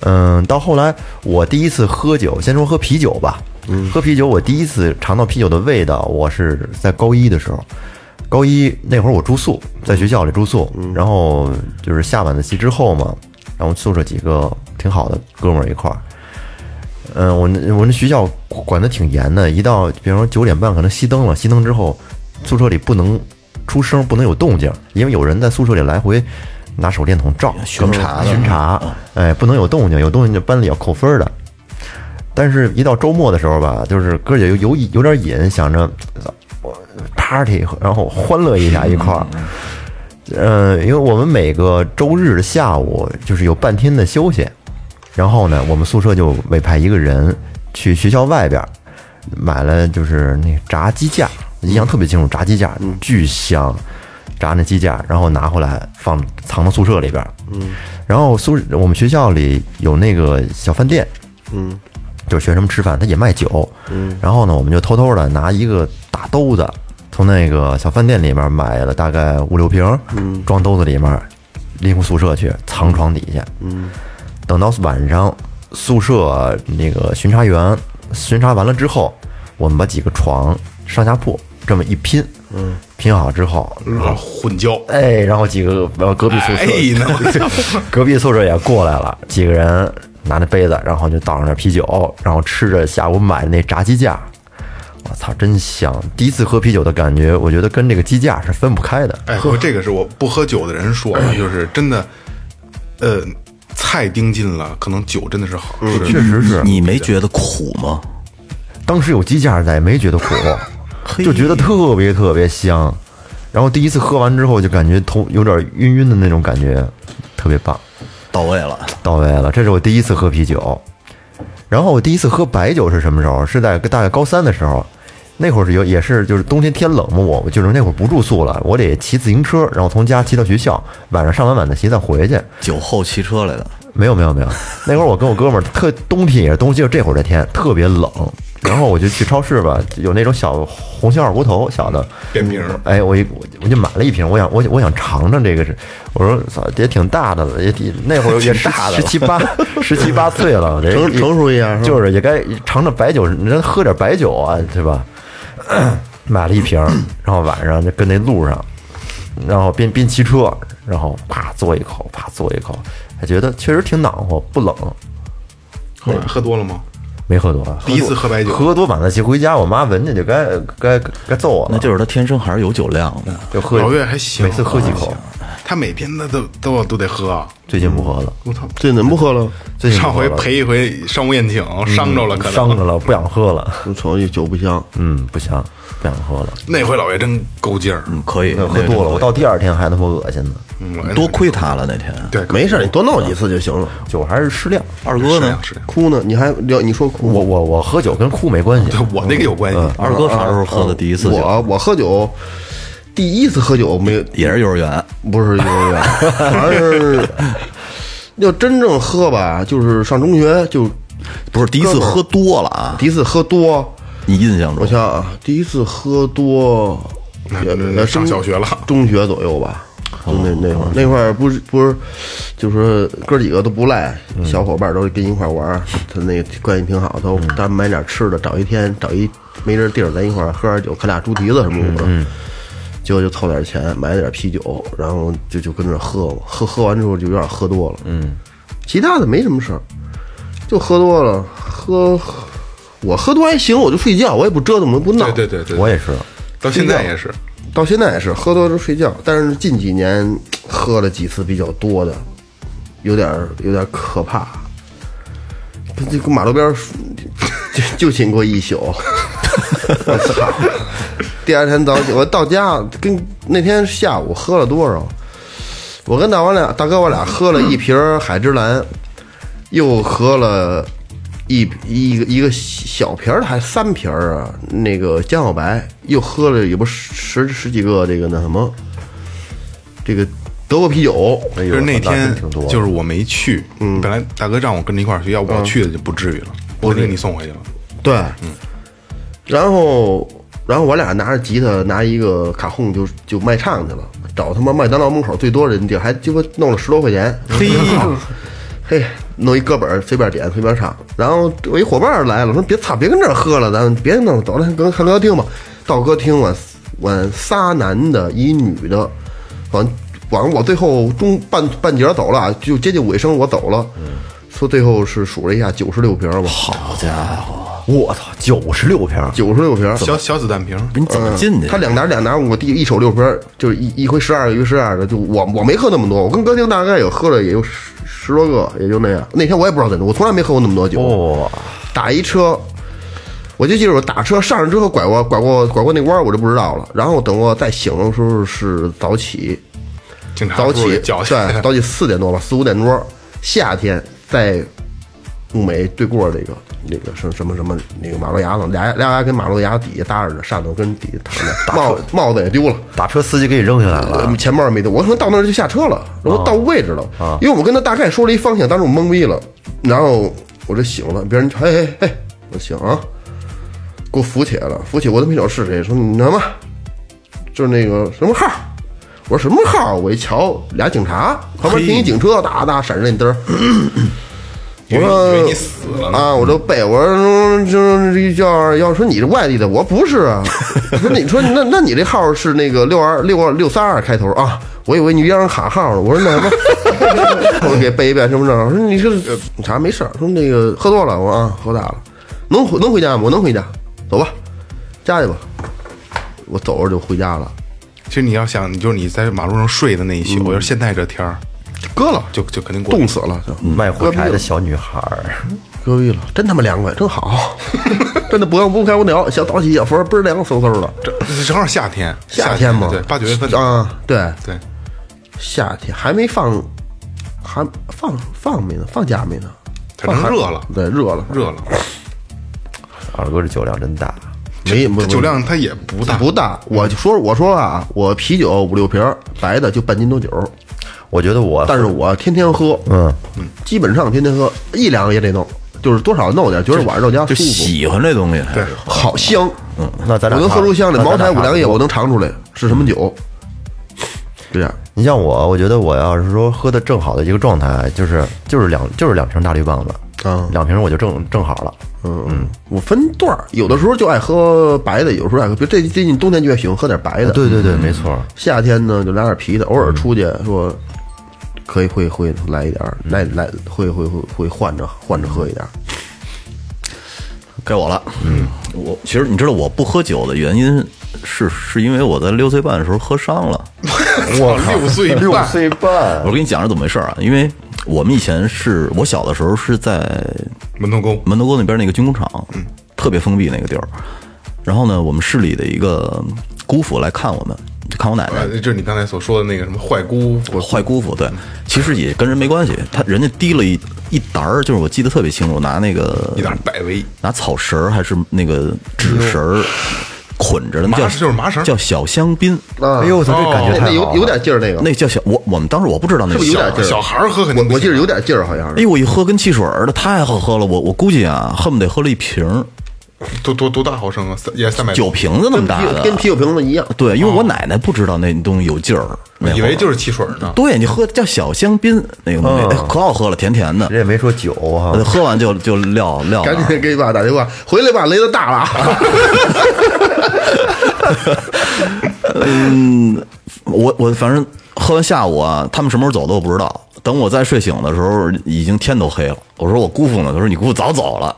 嗯，到后来我第一次喝酒，先说喝啤酒吧。嗯，喝啤酒，我第一次尝到啤酒的味道，我是在高一的时候。高一那会儿我住宿，在学校里住宿，然后就是下晚自习之后嘛，然后宿舍几个挺好的哥们儿一块儿。嗯，我那我那学校管的挺严的，一到比方说九点半可能熄灯了，熄灯之后宿舍里不能出声，不能有动静，因为有人在宿舍里来回拿手电筒照巡查巡查，哎，不能有动静，有动静就班里要扣分的。但是，一到周末的时候吧，就是哥姐有有有点瘾，想着我 party，然后欢乐一下一块儿。嗯，因为我们每个周日的下午就是有半天的休息，然后呢，我们宿舍就委派一个人去学校外边儿买了就是那炸鸡架，印象特别清楚，炸鸡架巨香，炸那鸡架，然后拿回来放藏到宿舍里边。嗯，然后宿我们学校里有那个小饭店，嗯，就是学生们吃饭，他也卖酒。嗯，然后呢，我们就偷偷的拿一个大兜子，从那个小饭店里面买了大概五六瓶，嗯，装兜子里面，拎回宿舍去，藏床底下。嗯，等到晚上宿舍那个巡查员巡查完了之后，我们把几个床上下铺这么一拼，嗯，拼好之后，然后混交，哎，然后几个呃隔壁宿舍，[LAUGHS] 隔壁宿舍也过来了，几个人拿着杯子，然后就倒上点啤酒，然后吃着下午买的那炸鸡架，我操，真香！第一次喝啤酒的感觉，我觉得跟这个鸡架是分不开的。哎，我这个是我不喝酒的人说的，就是真的，呃，菜盯尽了，可能酒真的是好，就是确实是，你没觉得苦吗？当时有鸡架在，没觉得苦，就觉得特别特别香。然后第一次喝完之后，就感觉头有点晕晕的那种感觉，特别棒。到位了，到位了，这是我第一次喝啤酒。然后我第一次喝白酒是什么时候？是在大概高三的时候，那会儿是有也是就是冬天天冷嘛，我就是那会儿不住宿了，我得骑自行车，然后从家骑到学校，晚上上完晚自习再回去。酒后骑车来的，没有没有没有，[LAUGHS] 那会儿我跟我哥们儿特冬天也是冬，就这会儿这天特别冷，然后我就去超市吧，有那种小红星二锅头小的，变瓶哎，我一我我就买了一瓶，我想我我想尝尝这个是，我说操也挺大的了，也挺那会儿也 [LAUGHS] 十十七八 [LAUGHS] 十七八岁了，成成熟一下就是也该尝尝白酒，人喝点白酒啊，对吧？[CLEARS THROAT] 买了一瓶，[CLEARS THROAT] 然后晚上就跟那路上，然后边边骑车，然后啪嘬一口，啪嘬一口，还觉得确实挺暖和，不冷。后来喝多了吗？没喝多，第一次喝白酒喝多晚自习回家，我妈闻见就该该该揍我了，那就是他天生还是有酒量的。就喝，老岳还行，每次喝几口。他每天他都都都得喝啊。最近不喝了，我操！这怎么不喝了？最近上回陪一回商务宴请，伤着了，可能伤着了，不想喝了。[LAUGHS] 我瞅这酒不香，嗯，不香，不想喝了。那回老岳真够劲儿。嗯，可以，喝多了，我到第二天还他妈恶心呢。嗯，多亏他了那天。对，没事，你多闹几次就行了。酒还是适量。二哥呢？哭呢？你还聊？你说哭？我我我喝酒跟哭没关系。我那个有关系。二哥啥时候喝的第一次酒？我我喝酒，第一次喝酒没也是幼儿园。不是幼儿园，反正是 [LAUGHS] 要真正喝吧，就是上中学就不是第一次喝多了啊？第一次喝多。你印象中？我想啊，第一次喝多上小学了中学左右吧。就那那会儿，那会儿不是不是，就是哥几个都不赖，小伙伴都跟一块玩儿，他那个关系挺好，都咱买点吃的，找一天找一没人地儿，咱一块儿喝点酒，啃俩猪蹄子什么的。结果就凑点钱买点啤酒，然后就就跟着喝，喝喝完之后就有点喝多了。嗯，其他的没什么事儿，就喝多了，喝我喝多还行，我就睡觉，我也不折腾，我不闹。对对对对，我也是，到现在也是。到现在也是喝多就睡觉，但是近几年喝了几次比较多的，有点有点可怕。这个马路边就就寝过一宿，我操！第二天早起，我到家跟那天下午喝了多少？我跟大王俩大哥我俩喝了一瓶海之蓝，又喝了一一个一个小瓶儿的，还三瓶儿啊，那个江小白，又喝了也不十十几个这个那什么，这个德国啤酒，哎呦就是那那天就是我没去，嗯本来大哥让我跟着一块儿去，要我去的就不至于了，我给你送回去了。对，嗯。然后然后我俩拿着吉他，拿一个卡轰就就卖唱去了，找他妈麦当劳门口最多人地儿，还鸡巴弄了十多块钱，嘿，嘿，弄一歌本儿随便点随便唱。然后我一伙伴来了，说别操，别跟这儿喝了，咱别弄，走了，跟看歌厅吧。到歌厅我我仨男的，一女的，完完我最后中半半截走了，就接近尾声我走了。说最后是数了一下九十六瓶儿吧，好家伙，我操，九十六瓶儿，九十六瓶。小小子弹瓶，你怎么进去？他两打两打，我第一手六瓶，就是一一回十二个，一回十二个。就我我没喝那么多，我跟歌厅大概有喝了也有十十多个，也就那样。那天我也不知道怎么，我从来没喝过那么多酒。哇，打一车，我就记着我打车上去之后拐过拐过拐过那弯，我就不知道了。然后等我再醒的时候是早起，警察早起对，早起四点多吧，四五点多，夏天在物美对过那个那个什什么什么那个马路牙子，俩俩牙跟马路牙底下搭着呢，上头跟底下躺着，[LAUGHS] 帽帽子也丢了。打车司机给你扔下来了呃，钱包也没丢，我可能到那儿就下车了，然后到位置了，因为我跟他大概说了一方向，当时我懵逼了，然后我就醒了，别人嘿嘿嘿，我醒啊，给我扶起来了，扶起我都没找是谁，说你什么，就是那个什么号，我说什么号，我一瞧俩警察，旁边停一警车，哒哒闪着那灯儿。[LAUGHS] 我说你死了啊！我就背，我说就叫要说你是外地的，我不是啊。[LAUGHS] 我说你说那那你这号是那个六二六二六三二开头啊？我以为你让人卡号呢。我说那什么，[LAUGHS] 我给背一遍身份证。我说你是你啥没事儿？说那个喝多了，我说啊喝大了，能回能回家吗？我能回家，走吧，家去吧。我走着就回家了，其实你要想，你就是你在马路上睡的那一宿，要是现在这天儿，搁了，就就肯定过去冻死了就。卖火柴的小女孩儿，隔壁了，真他妈凉快，真好，[LAUGHS] 真的不用不开空调，小早起小风倍儿凉飕飕的。这正好夏天，夏天嘛，对，八九月份。啊，对，对，夏天还没放，还放放没呢，放假没呢，反正热了，对，热了，热了，二哥这酒量真大，没不酒量它也不大，不大。我就说我说啊，我啤酒五六瓶，白的就半斤多酒，我觉得我但是我天天喝，嗯嗯，基本上天天喝，一两个也得弄，就是多少弄点，觉得晚上到家就舒服，喜欢这东西，对，好香。嗯那咱俩我能喝出香来，茅台、五粮液我能尝出来是什么酒，这样。你像我，我觉得我要是说喝的正好的一个状态，就是就是两就是两瓶大绿棒子，啊两瓶我就正正好了。嗯嗯，我分段儿，有的时候就爱喝白的，有时候爱喝，比如这最近冬天就爱喜欢喝点白的。对对对，没错。夏天呢就来点啤的，偶尔出去说可以会会来一点儿，来来会会会会换着换着喝一点儿。该我了。嗯，我其实你知道我不喝酒的原因是是因为我在六岁半的时候喝伤了。[LAUGHS] 我 [LAUGHS] 六岁六，岁半我，跟你讲是怎么回事啊？因为我们以前是我小的时候是在门头沟，门头沟那边那个军工厂，特别封闭那个地儿。然后呢，我们市里的一个姑父来看我们，就看我奶奶呃，，就是你刚才所说的那个什么坏姑父，坏姑父，对，其实也跟人没关系，他人家滴了一一沓儿，就是我记得特别清楚，拿那个一点百威，拿草绳儿还是那个纸绳儿捆着的，那叫就是麻绳叫小香槟，啊哎呦，我操，这感觉有有。点劲儿那个，那叫小我我们当时我不知道那个有点劲儿？小孩儿喝肯定我我记得有点劲儿，好像是。哎呦，我一喝跟汽水似的太好喝了，我我估计啊，恨不得喝了一瓶儿 [LAUGHS] 多多多大毫升啊？三也三百酒瓶子那么大的，跟啤酒瓶子一样。对，因为我奶奶不知道那东西有劲儿，以为就是汽水呢。对你喝叫小香槟那个东西，哎可好喝了，甜甜的人，也没说酒啊，喝完就就撂撂。赶紧给你爸打电话，回来吧，雷子大了 [LAUGHS] 嗯。我我反正喝完下午啊，他们什么时候走的我不知道。等我再睡醒的时候，已经天都黑了。我说我姑父呢？他说你姑父早走了，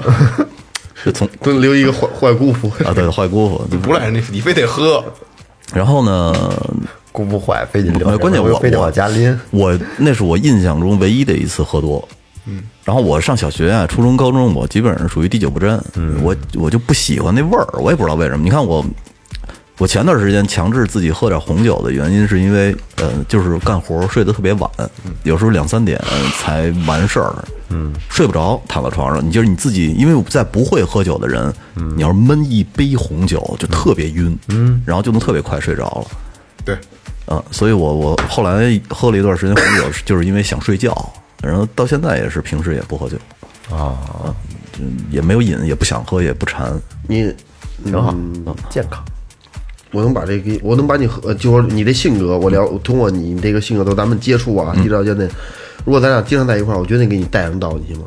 是从都留一个坏坏姑父。啊对坏姑父。你不赖你，你非得喝。然后呢，姑不坏，非得留呃，关键我非得往家拎。我那是我印象中唯一的一次喝多。嗯，然后我上小学啊、初中、高中，我基本上属于滴酒不沾。嗯，我我就不喜欢那味儿，我也不知道为什么。你看我，我前段时间强制自己喝点红酒的原因，是因为呃，就是干活睡得特别晚，有时候两三点才完事儿。嗯，睡不着，躺在床上，你就是你自己，因为在不会喝酒的人，你要是闷一杯红酒就特别晕，嗯，然后就能特别快睡着了。对，啊，所以我我后来喝了一段时间红酒，就是因为想睡觉，然后到现在也是平时也不喝酒啊，就也没有瘾，也不想喝，也不馋。你挺好，嗯健康。我能把这个，我能把你和，就说你的性格，我了通过你这个性格，都咱们接触啊，一到现在，如果咱俩经常在一块儿，我绝对给你带上道你信吗？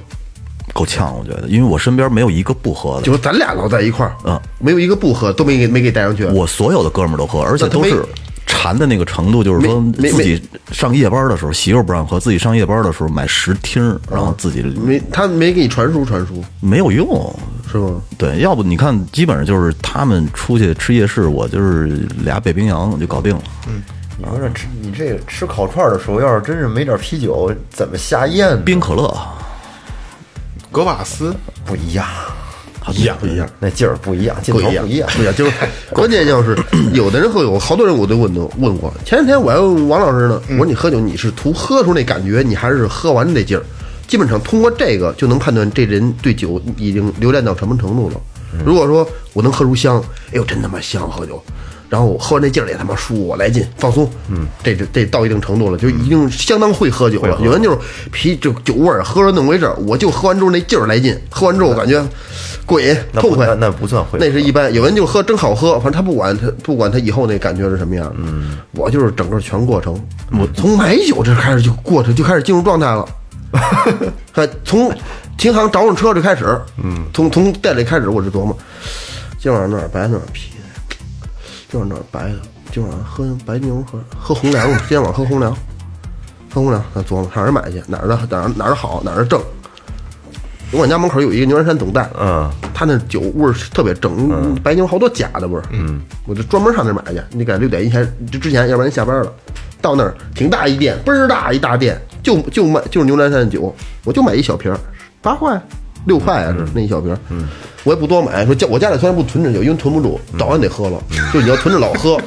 够呛，我觉得，因为我身边没有一个不喝的，就是咱俩老在一块儿，嗯，没有一个不喝，都没给没给带上去。我所有的哥们儿都喝，而且都是馋的那个程度，就是说自己上夜班的时候，媳妇不让喝，自己上夜班的时候买十听，然后自己没他没给你传输传输，没有用。是吗？对，要不你看，基本上就是他们出去吃夜市，我就是俩北冰洋就搞定了。嗯你说这吃你这个吃烤串的时候，要是真是没点啤酒，怎么下咽呢？冰可乐，格瓦斯不一样，一样不一样？那劲儿不一样，劲头不一样，不一样。不一样。就是 [LAUGHS] 关键就是有的人喝酒，好多人我都问都问过。前两天我还问王老师呢，我说你喝酒你是图喝出那感觉，你还是喝完那劲儿？基本上通过这个就能判断这人对酒已经留恋到什么程度了。如果说我能喝出香，哎呦真他妈香喝酒，然后我喝完那劲儿也他妈舒服来劲放松，嗯，这这这到一定程度了，就已经相当会喝酒了。有人就是啤就酒味儿，喝着那么回事儿，我就喝完之后那劲儿来劲，喝完之后我感觉过瘾痛快，那那不算会那是一般。有人就喝真好喝，反正他不管他不管他以后那感觉是什么样，嗯，我就是整个全过程，我从买酒这开始就过程就开始进入状态了，哈 [LAUGHS] 从停行找上车就开始，嗯，从从店里开始我就琢磨，今晚上哪儿白哪儿啤的，今晚上白的，今晚上喝白牛喝喝红粮吧，今天晚上喝红粮，喝红粮，咱琢磨上哪儿买去，哪儿的哪儿哪儿好哪儿的正。我们家门口有一个牛栏山总代，嗯，他那酒味儿特别正，白牛好多假的味儿，嗯，我就专门上那儿买去。你赶六点以前就之前，要不然下班了，到那儿挺大一店，倍儿大一大店，就就卖就是牛栏山的酒，我就买一小瓶儿，八块六块啊是那一小瓶，嗯，我也不多买，说家我家里虽然不囤着酒，因为囤不住，早晚得喝了，[LAUGHS] 就你要囤着老喝，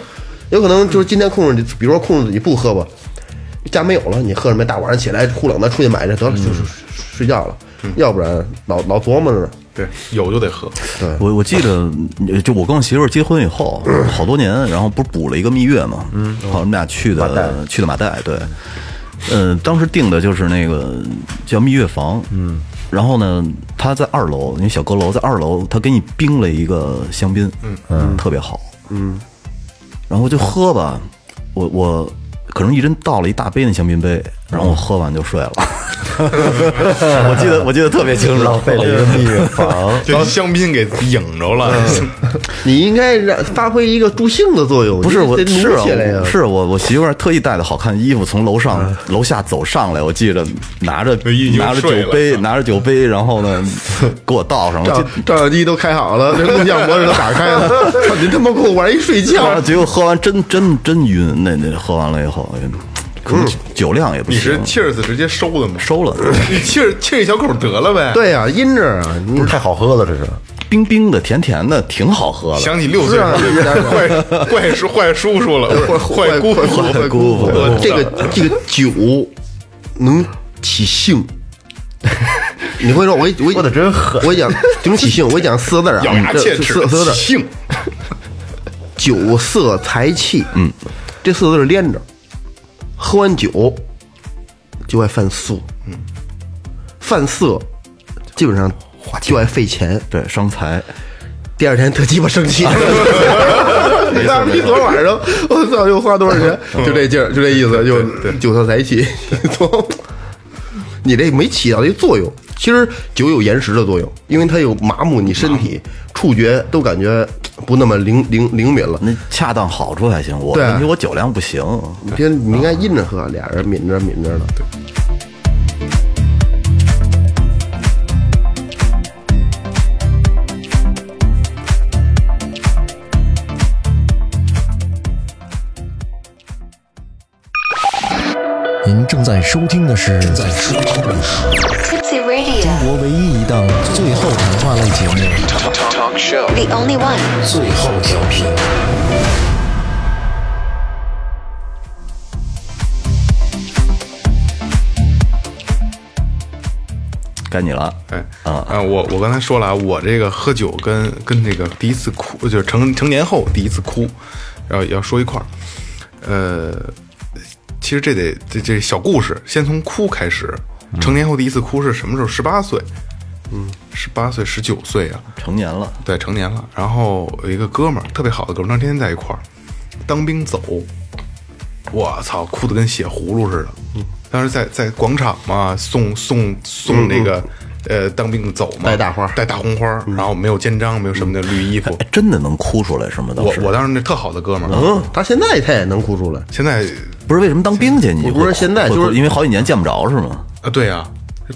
有可能就是今天控制你，比如说控制自己不喝吧，家没有了，你喝什么？大晚上起来忽冷的出去买去得了，就睡睡觉了，要不然老老琢磨着。对，有就得喝。对。我我记得，呃就我跟我媳妇儿结婚以后，好多年，然后不是补了一个蜜月嘛，嗯，好，我们俩去的去的马代，对，嗯，当时订的就是那个叫蜜月房，嗯，然后呢，他在二楼，那小阁楼在二楼，他给你冰了一个香槟，嗯。嗯，特别好，嗯，然后就喝吧，我我可能一人倒了一大杯那香槟杯，然后我喝完就睡了。[LAUGHS] 我记得我记得特别清楚，浪费了一个避孕房。[LAUGHS] 就香槟给引着了。你应该让发挥一个助兴的作用，不是我是啊。是我我媳妇儿特意带的好看衣服从楼上楼下走上来，我记着拿着拿着酒杯拿着酒杯，然后呢 [LAUGHS] 给我倒上。了照记照相机都开好了，这录像模式都打开了。操你他妈给我玩一睡觉，结果喝完真真真晕，那那喝完了以后，哎可能酒量也不你是行，cheers 直接收的吗？收了，你气儿气儿一小口得了呗。，对呀，阴着啊，你。不是太好喝了，这是。冰冰的甜甜的，挺好喝的。想起六岁是啊。[LAUGHS] 坏坏叔坏叔叔了，不是坏姑父，坏坏姑父我这个这个酒能起兴。[LAUGHS] 你会说，我我说得真狠。我讲能起兴，我讲四个字儿啊，咬牙这切齿四四个字儿，性，酒色财气，嗯，这四个字儿连着。喝完酒就爱犯色，嗯，犯色基本上就爱费钱。对，伤财。第二天特鸡巴生气，[LAUGHS] 你大逼昨儿晚上，[LAUGHS] 我操，又花多少钱？就这劲儿，就这意思，就酒色财气。[LAUGHS] 你这没起到这个作用。其实酒有延时的作用，因为它有麻木你身体，触觉都感觉不那么灵灵灵敏了。那恰当好处还行，我对啊问题我酒量不行。你别，你应该阴着喝，俩人抿着抿着的。您正在收听的是正在收听的是 Tipsy Radio, 中国唯一一档最后谈话类节目 the only one.《最后调频》。该你了。哎啊，我我刚才说了啊，我这个喝酒跟跟这个第一次哭，就是成成年后第一次哭，要要说一块儿。呃，其实这得这这小故事，先从哭开始。成年后第一次哭是什么时候？十八岁，嗯，十八岁、十九岁啊，成年了，对，成年了。然后有一个哥们儿，特别好的哥们儿，那天天在一块儿，当兵走，我操，哭的跟血葫芦似的。嗯，当时在在广场嘛，送送送那个、呃当兵走嘛，戴大花戴大红花，然后没有肩章，没有什么的绿衣服。哎，真的能哭出来是吗？当时我我当时那特好的哥们儿，嗯，他现在他也能哭出来。现在不是为什么当兵去？你不是现在就是因为好几年见不着是吗？啊，对呀、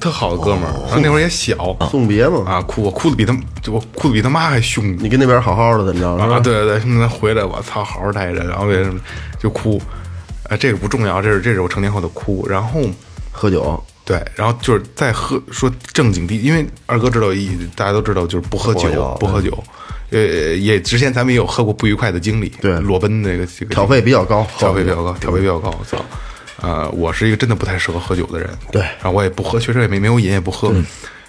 特好的哥们儿，然后那会儿也小送别嘛，啊，哭我哭的比他就我哭的比他妈还凶。你跟那边好好的怎么着？是吧啊，对对对，现在回来我操，好好待着，然后为什么就哭？啊，这个不重要，这是这是我成年后的哭。然后喝酒，对，然后就是在喝说正经地，因为二哥知道一大家都知道就是不喝酒，不喝酒。呃，也之前咱们也有喝过不愉快的经历，对裸奔那个这个挑费比较高，挑费比较高，挑费比较高，我操！呃，我是一个真的不太适合喝酒的人，对然后我也不喝，确实也没没有瘾，也不喝。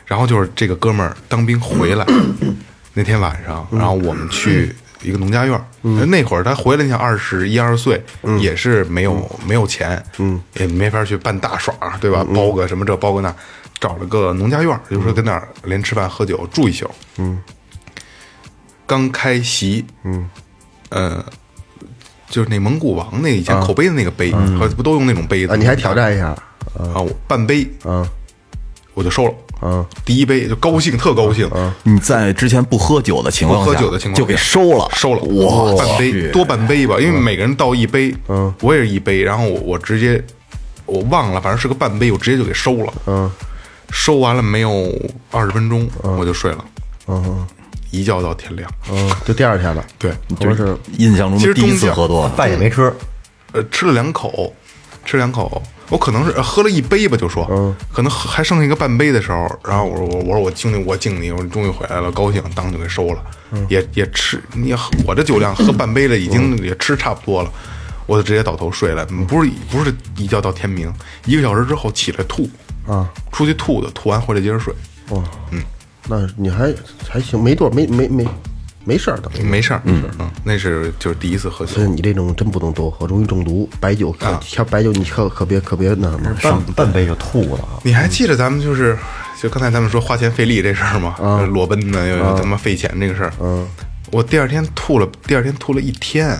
然后就是这个哥们儿当兵回来 [CLEARS THROAT] 那天晚上，然后我们去一个农家院儿，那会儿他回来，你想二十一二岁，也是没有没有钱，嗯，也没法去办大耍，对吧？包个什么这包个那，找了个农家院儿，就是说跟那儿连吃饭喝酒住一宿，嗯，刚开席，嗯，呃。就是那蒙古王那以前口碑的那个杯，不都用那种杯子？啊，你还挑战一下，啊，我半杯，嗯我就收了，嗯，第一杯就高兴，特高兴，你在之前不喝酒的情况下，不喝酒的情况下就给收了，收了，哇，半杯多半杯吧，因为每个人倒一杯，嗯，我也是一杯，然后我我直接我忘了，反正是个半杯，我直接就给收了，嗯，收完了没有二十分钟我就睡了，嗯一觉到天亮，嗯，就第二天了，对，就是印象中其实的第一次喝多，饭也没吃，呃，吃了两口，吃两口，我可能是呃喝了一杯吧，就说，嗯，可能还剩下一个半杯的时候，然后我说我我说我兄弟我敬你，我说你终于回来了，高兴，当就给收了，也也吃，你喝我这酒量喝半杯了，已经也吃差不多了，我就直接倒头睡了，不是不是一觉到天明，一个小时之后起来吐，啊，出去吐的，吐完回来接着睡，哇，嗯，那你还还行，没多没没没没事儿的，没事儿，嗯嗯，那是就是第一次喝酒所以，你这种真不能多喝，容易中毒。白酒可像白酒，你可可别可别那什么。半半杯就吐了啊。你还记得咱们就是，就刚才咱们说花钱费力这事儿吗？裸奔呢，又又他妈费钱这个事儿。嗯，我第二天吐了，第二天吐了一天，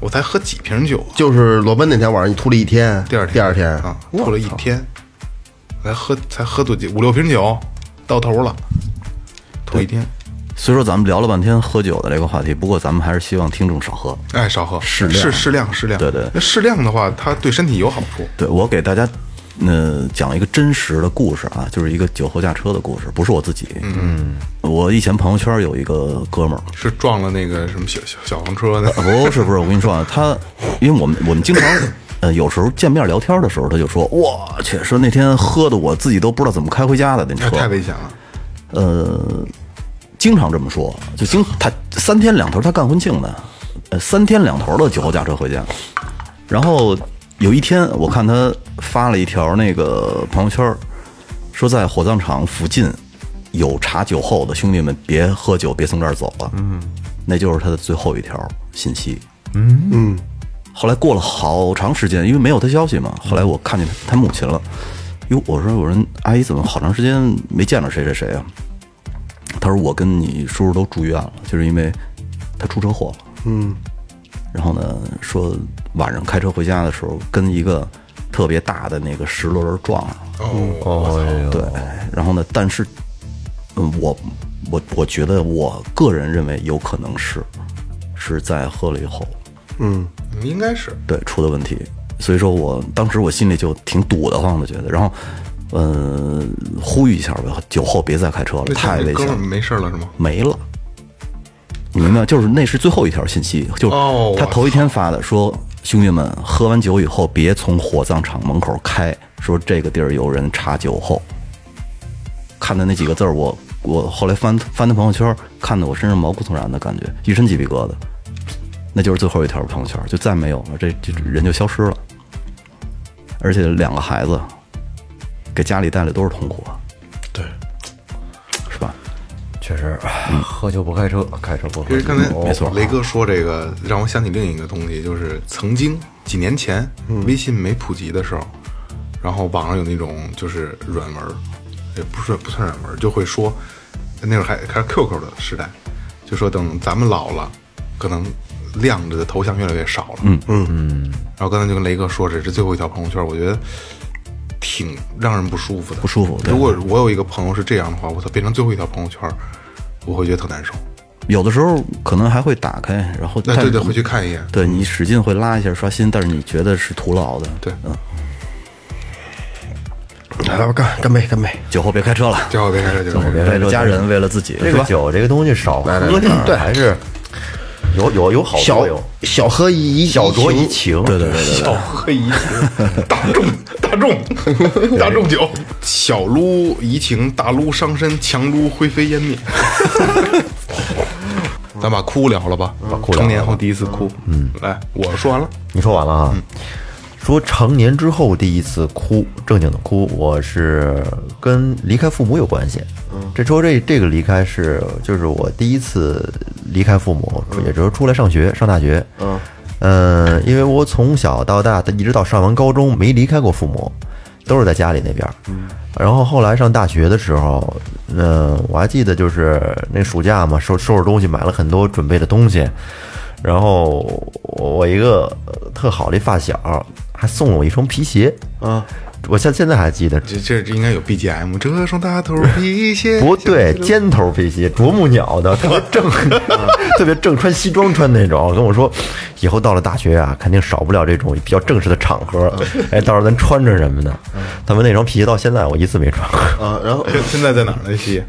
我才喝几瓶酒，就是裸奔那天晚上你吐了一天，第二天第二天啊，吐了一天，才喝才喝多几五六瓶酒，到头了，吐一天，所以说咱们聊了半天喝酒的这个话题，不过咱们还是希望听众少喝。哎，少喝，适量适适量适量，对对那适量的话，它对身体有好处。对我给大家，呃，讲一个真实的故事啊，就是一个酒后驾车的故事，不是我自己。嗯，我以前朋友圈有一个哥们儿，是撞了那个什么小小小黄车的，啊不是不是，我跟你说啊，他因为我们我们经常呃有时候见面聊天的时候，他就说我去，说那天喝的我自己都不知道怎么开回家的那那车，太危险了。呃，经常这么说，就经他三天两头他干婚庆的，呃，三天两头的酒后驾车回家。然后有一天，我看他发了一条那个朋友圈，说在火葬场附近有查酒后的兄弟们别喝酒，别从这儿走了。嗯，那就是他的最后一条信息。嗯嗯。后来过了好长时间，因为没有他消息嘛，后来我看见他他母亲了。哟，我说我说阿姨怎么好长时间没见着谁谁谁啊？他说我跟你叔叔都住院了，就是因为他出车祸了。嗯，然后呢，说晚上开车回家的时候跟一个特别大的那个石轮撞上了。哦哟，对，然后呢，但是，嗯，我我我觉得我个人认为有可能是是在喝了以后，嗯应该是。对出的问题，所以说我当时我心里就挺堵得慌的，觉得，然后，呃，呼吁一下吧，酒后别再开车了，太危险了没事了是吗？没了。你明白？就是那是最后一条信息，就哦他头一天发的，说兄弟们喝完酒以后别从火葬场门口开，说这个地儿有人查酒后。看的那几个字儿，我我后来翻翻他朋友圈，看的我身上毛骨悚然的感觉，一身鸡皮疙瘩。那就是最后一条朋友圈，就再没有了，这这人就消失了。而且两个孩子给家里带来多少痛苦啊！对，是吧？确实，喝酒不开车，开车不喝酒。其实刚才没错雷哥说这个让我想起另一个东西，就是曾经几年前微信没普及的时候，然后网上有那种就是软文，也不是不算软文，就会说那会儿还还是 QQ 的时代，就说等咱们老了，可能亮着的头像越来越少了。嗯嗯嗯。然后刚才就跟雷哥说，这是最后一条朋友圈，我觉得挺让人不舒服的。不舒服对如果我有一个朋友是这样的话，我操，变成最后一条朋友圈，我会觉得特难受。有的时候可能还会打开，然后但那对对，回去看一眼。对你使劲会拉一下刷新，但是你觉得是徒劳的。对嗯，来吧，干干杯，干杯！酒后别开车了，酒后别开车，酒后别为了家人，为了自己，这个是吧？酒这个东西少喝来来点，对，还是有有有好小小喝怡小酌怡情，对对对小，喝怡情，大众大众大众酒，小撸怡情，大撸伤身，强撸灰飞烟灭。[LAUGHS] 咱把哭聊了吧，把哭聊成年后第一次哭。嗯，来，我说完了。你说完了啊？说成年之后第一次哭，正经的哭，我是跟离开父母有关系。这说这这个离开是就是我第一次离开父母，也就是出来上学上大学。嗯，因为我从小到大一直到上完高中没离开过父母，都是在家里那边。然后后来上大学的时候，嗯，我还记得就是那暑假嘛，收收拾东西，买了很多准备的东西。然后我我一个呃特好的发小还送了我一双皮鞋啊，我现现在还记得，这这这应该有 BGM，这双大头皮鞋 [LAUGHS] 不对，尖头皮鞋，啄木鸟的，[LAUGHS] 特别正，[LAUGHS] 特别正，穿西装穿那种。跟我说，以后到了大学啊，肯定少不了这种比较正式的场合。哎，到时候咱穿着什么的。他们那双皮鞋到现在我一次没穿过，啊，然后现在在哪儿呢？西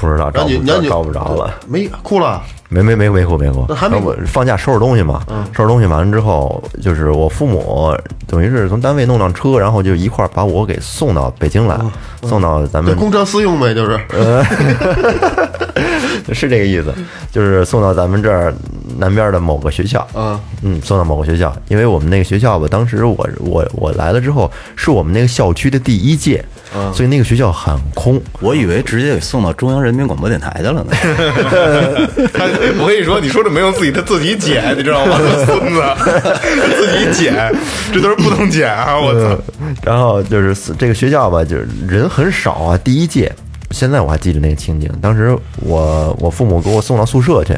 不知道找不找不着了。没哭了，没没没没过没过，那还没。我放假收拾东西嘛，收拾东西完了之后，就是我父母等于是从单位弄辆车，然后就一块儿把我给送到北京来，送到咱们公车私用呗，就是。[LAUGHS] 是这个意思，就是送到咱们这儿南边的某个学校，嗯。嗯，送到某个学校，因为我们那个学校吧，当时我我我来了之后，是我们那个校区的第一届，所以那个学校很空，我以为直接给送到中央人民广播电台去了呢。[LAUGHS] [LAUGHS] 他，[LAUGHS] 我跟你说，你说这没用自己，他自己剪，你知道吗？[LAUGHS] 孙子，[LAUGHS] 自己剪，这都是不能剪啊！我操，然后就是这个学校吧，就是人很少啊，第一届。现在我还记得那个情景，当时我我父母给我送到宿舍去，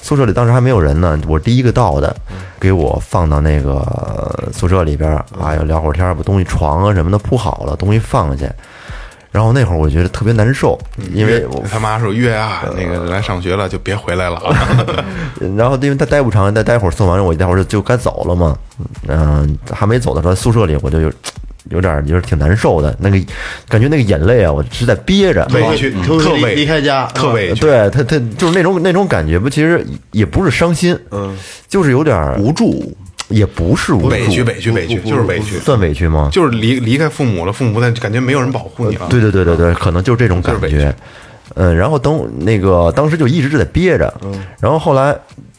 宿舍里当时还没有人呢，我第一个到的，给我放到那个宿舍里边儿，啊，要聊会儿天儿，把东西床啊什么的铺好了，东西放下。然后那会儿我觉得特别难受，因为我他妈说月啊，那个来上学了就别回来了。啊。[LAUGHS] 然后因为他待不长，再待会儿送完我一待会儿就就该走了嘛，嗯、还没走的时候，宿舍里我就有有点儿有点儿挺难受的，那个感觉那个眼泪啊，我是在憋着，委屈，特别离特委离开家特委屈。对他他就是那种那种感觉吧，其实也不是伤心，嗯，就是有点无助，也不是无助委屈，委屈，委屈，就是委屈，算委屈吗？就是离离开父母了，父母但感觉没有人保护你了。对对对对对，可能就是这种感觉。嗯，然后等那个当时就一直在憋着，然后后来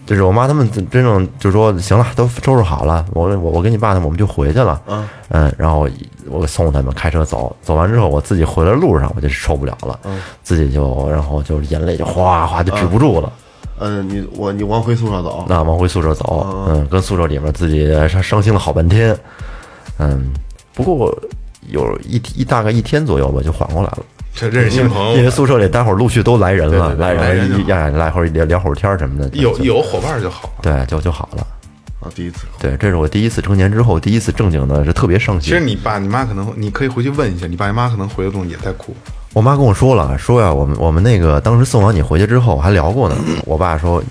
就是我妈他们真真正就说行了，都收拾好了，我我我跟你爸他们我们就回去了。嗯然后我送他们开车走，走完之后我自己回来路上我就受不了了，自己就然后就眼泪就哗哗就止不住了。嗯，你我你往回宿舍走，那往回宿舍走，嗯，跟宿舍里面自己伤伤心了好半天，嗯，不过有一一大概一天左右吧，就缓过来了。这认识新朋友，因为宿舍里待会儿陆续都来人了，对对对来来人呀来会儿聊聊会儿天什么的，有有伙伴就好。对就就好了。啊，第一次对，这是我第一次成年之后第一次正经的，是特别伤心其实。你爸你妈可能，你可以回去问一下，你爸你妈可能回的东西也在哭。我妈跟我说了，说呀，我们我们那个当时送完你回去之后还聊过呢。我爸说，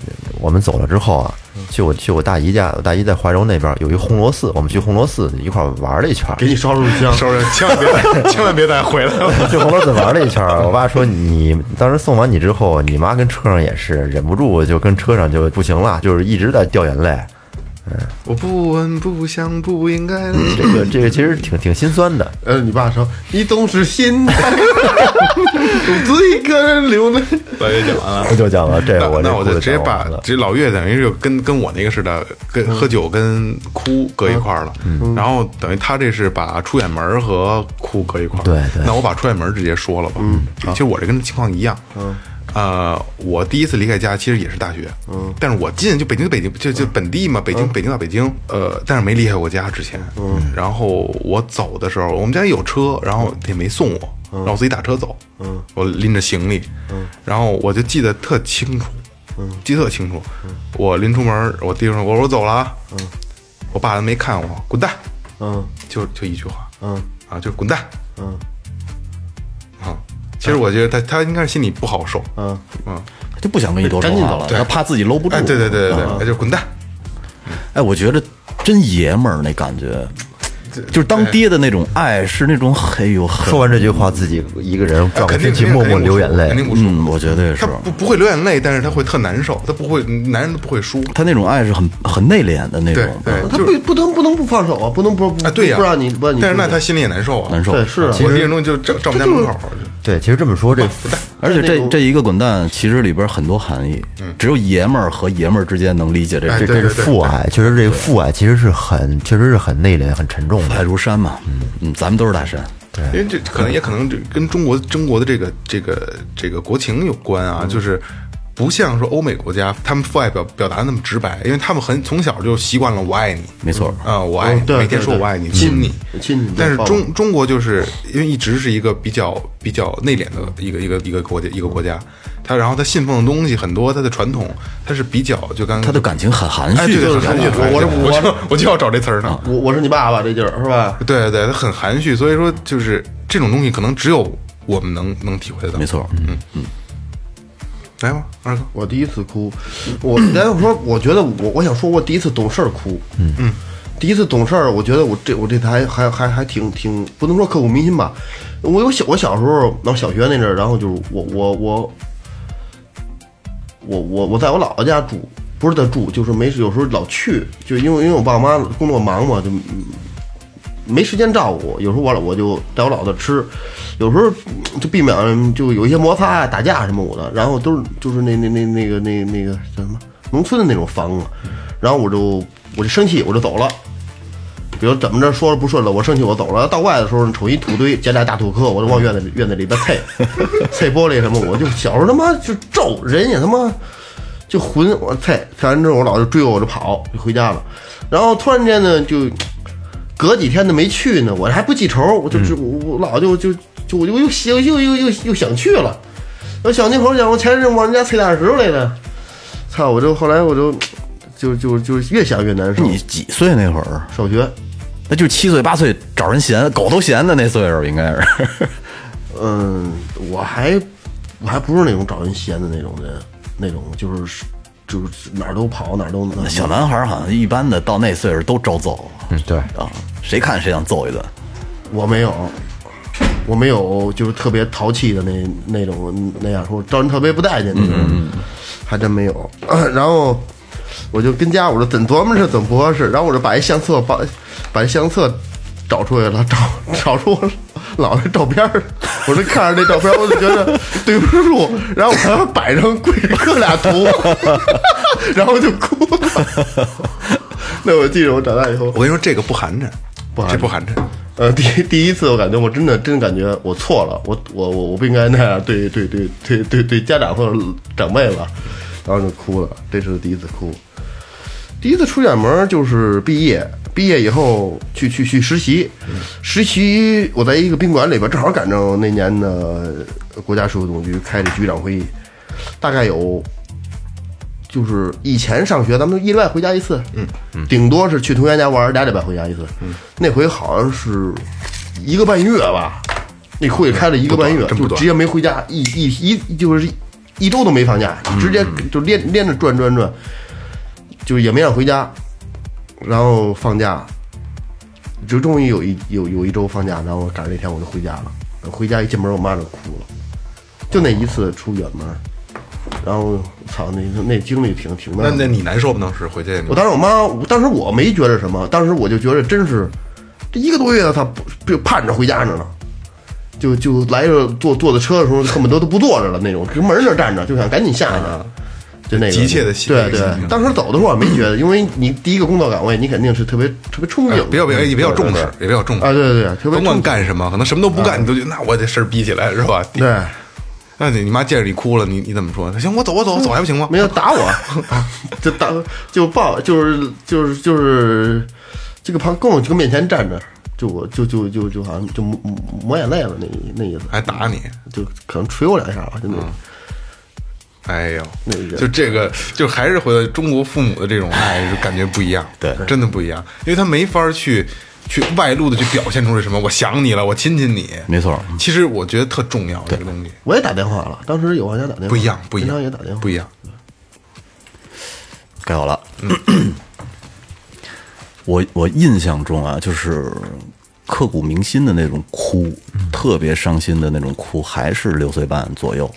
我们走了之后啊，去我去我大姨家，我大姨在怀柔那边有一红螺寺，我们去红螺寺一块儿玩了一圈。给你烧入香，收拾，千万别带，[LAUGHS] 千万别再回来了。[LAUGHS] 去红螺寺玩了一圈，我爸说你当时送完你之后，你妈跟车上也是忍不住就跟车上就不行了，就是一直在掉眼泪。我不闻不想不应该。这个这个其实挺挺心酸的。呃，你爸说你总是心太，独自一个人流泪。老岳讲完了。我就讲了这个我那我就直接把这老岳等于是跟跟我那个似的，跟喝酒跟哭搁一块儿了。然后等于他这是把出远门和哭搁一块儿。对对那我把出远门直接说了吧。嗯，其实我这跟情况一样。嗯。呃，我第一次离开家其实也是大学，嗯，但是我进就北京，北京就就本地嘛，北京，北京到北京，呃，但是没离开过家之前，嗯，然后我走的时候，我们家有车，然后也没送我，让我自己打车走，嗯，我拎着行李，嗯，然后我就记得特清楚，嗯，记得特清楚，我临出门，我弟说，我说我走了啊，嗯，我爸都没看我，滚蛋，嗯。就就一句话，嗯。啊，就是滚蛋，其实我觉得他他应该是心里不好受，嗯，嗯，他就不想跟你多说话了，他怕自己搂不住。哎，对对对对对，就滚蛋。哎，我觉得真爷们儿那感觉，就是当爹的那种爱，是那种哎呦很说完这句话，自己一个人转过肯定身去默默流眼泪。肯定不舒服。嗯，我觉得也是他。不不会流眼泪，但是他会特难受，他不会，男人都不会输。他那种爱是很很内敛的那种，对，他不不能不能不放手啊，不能不不啊，对呀，不让你不让你。但是那他心里也难受啊，难受。对是啊，我这种东西就站站我们家门口，对，其实这么说，这而且这这一个滚蛋，其实里边很多含义，只有爷们儿和爷们儿之间能理解这哎这这是对对对父爱，确实这个父爱其实是很，确实是很内敛、很沉重的爱。如山嘛。嗯嗯，咱们都是大山。因为这可能也可能跟中国中国的这个这个这个国情有关啊，就是。不像说欧美国家，他们父爱表表达的那么直白，因为他们很从小就习惯了我爱你，没错啊、我爱你，每天说我爱你，亲你，亲你但是中中国就是因为一直是一个比较比较内敛的一个一个一个国家一个国家，他然后他信奉的东西很多，他的传统他是比较就刚他的感情很含哎，蓄，对对，很含蓄。我我我我就我就要找这词儿呢。我我是你爸爸这劲儿是吧？对对对，他很含蓄，所以说就是这种东西可能只有我们能能体会得到。没错。嗯嗯，来吧，二哥，我第一次哭，我来。我说，我觉得我我想说，我第一次懂事儿哭，嗯嗯，第一次懂事儿，我觉得我这我这台还还还挺挺不能说刻骨铭心吧。我有小我小时候，然后小学那阵儿，然后就是我我我我我我在我姥姥家住，不是在住，就是没事有时候老去，就因为因为我爸妈工作忙嘛，就没时间照顾，有时候我老我就带我老子吃，有时候就避免就有一些摩擦啊、打架什么我的，然后都是就是那那那那个那那个叫什么农村的那种房子，然后我就我就生气我就走了。比如怎么着说了不顺了，我生气我走了。到外的时候，瞅一土堆，捡俩大土坷，我就往院子里院子里边踩，[LAUGHS] 踩玻璃什么，我就小时候他妈就咒人也他妈就混我踩，踩完之后我老就追我，我就跑就回家了。然后突然间呢，就隔几天都没去呢，我还不记仇，我就就我我老就就就我就又又又又又又想去了。我想那会儿想我前阵往人家踩大石头来的，操！我就后来我就就就就越想越难受。你几岁那会儿？上学，那就是七岁八岁找人闲，狗都嫌的那岁数，应该是。[LAUGHS] 嗯，我还我还不是那种找人闲的那种人，那种就是就是哪儿都跑哪儿都小男孩儿好像一般的到那岁数都招揍嗯，对，啊，谁看谁想揍一顿。我没有，我没有就是特别淘气的那那种那样说招人特别不待见那种，还真没有。[CLEARS THROAT] 然后我就跟家我说怎琢磨着怎么不合适，然后我就把一相册把把一相册找出来了，[LAUGHS] 找找出我姥爷照片儿，我就看着那照片儿，我就觉得 [LAUGHS] 对不住，然后我还摆上跪着磕俩头，[LAUGHS] 然后就哭了。那我记着我长大以后。我，跟你说，这个不寒碜，不寒碜这不寒碜。呃，第第一次我感觉我真的真感觉我错了，我我我我不应该那样对对对对对对家长或者长辈吧，然后就哭了，这是第一次哭。第一次出远门就是毕业，毕业以后去去去实习，实习我在一个宾馆里边，正好赶上那年的国家税务总局开的局长会议，大概有就是以前上学咱们一礼拜回家一次，嗯，顶多是去同学家玩俩礼拜回家一次，嗯，那回好像是一个半月吧，那会开了一个半月，就直接没回家，一一一就是一周都没放假，直接就连连着转转转，就也没让回家，然后放假，就终于有一有有一周放假，然后赶上那天我就回家了，回家一进门我妈就哭了，就那一次出远门，然后操那那经历挺挺那那你难受吗？当时回去？我当时我妈，我当时我没觉着什么，当时我就觉着真是这一个多月，他不就盼着回家着呢，就就来着坐坐的车的时候，恨不得都不坐着了那种，跟门那儿站着，就想赶紧下去，就那个。急切的心对对。当时走的时候我没觉得，[COUGHS] 因为你第一个工作岗位，你肯定是特别特别憧憬，哎比较比较也比较重视，也比较重视。啊，对对甭管干什么，可能什么都不干，你都觉得那我这事儿逼起来是吧？对。那你你妈见着你哭了，你你怎么说？行，我走，我走，走还不行吗？没有打我，[LAUGHS] 就打就抱，就是就是就是这个旁跟我这个面前站着，就我就就就就好像就抹抹眼泪了那那意思，还打你？就可能捶我两下吧，就那种。哎呦那个，就这个，就还是回到中国父母的这种爱，就感觉不一样，对真的不一样，因为他没法去去外露的去表现出来什么，我想你了，我亲亲你，没错其实我觉得特重要这个东西，我也打电话了，当时有玩家打电话，不一样，不一平样，常也打电话，不一样。该 [CLEARS THROAT] 我了。我我印象中啊，就是刻骨铭心的那种哭，特别伤心的那种哭，还是六岁半左右。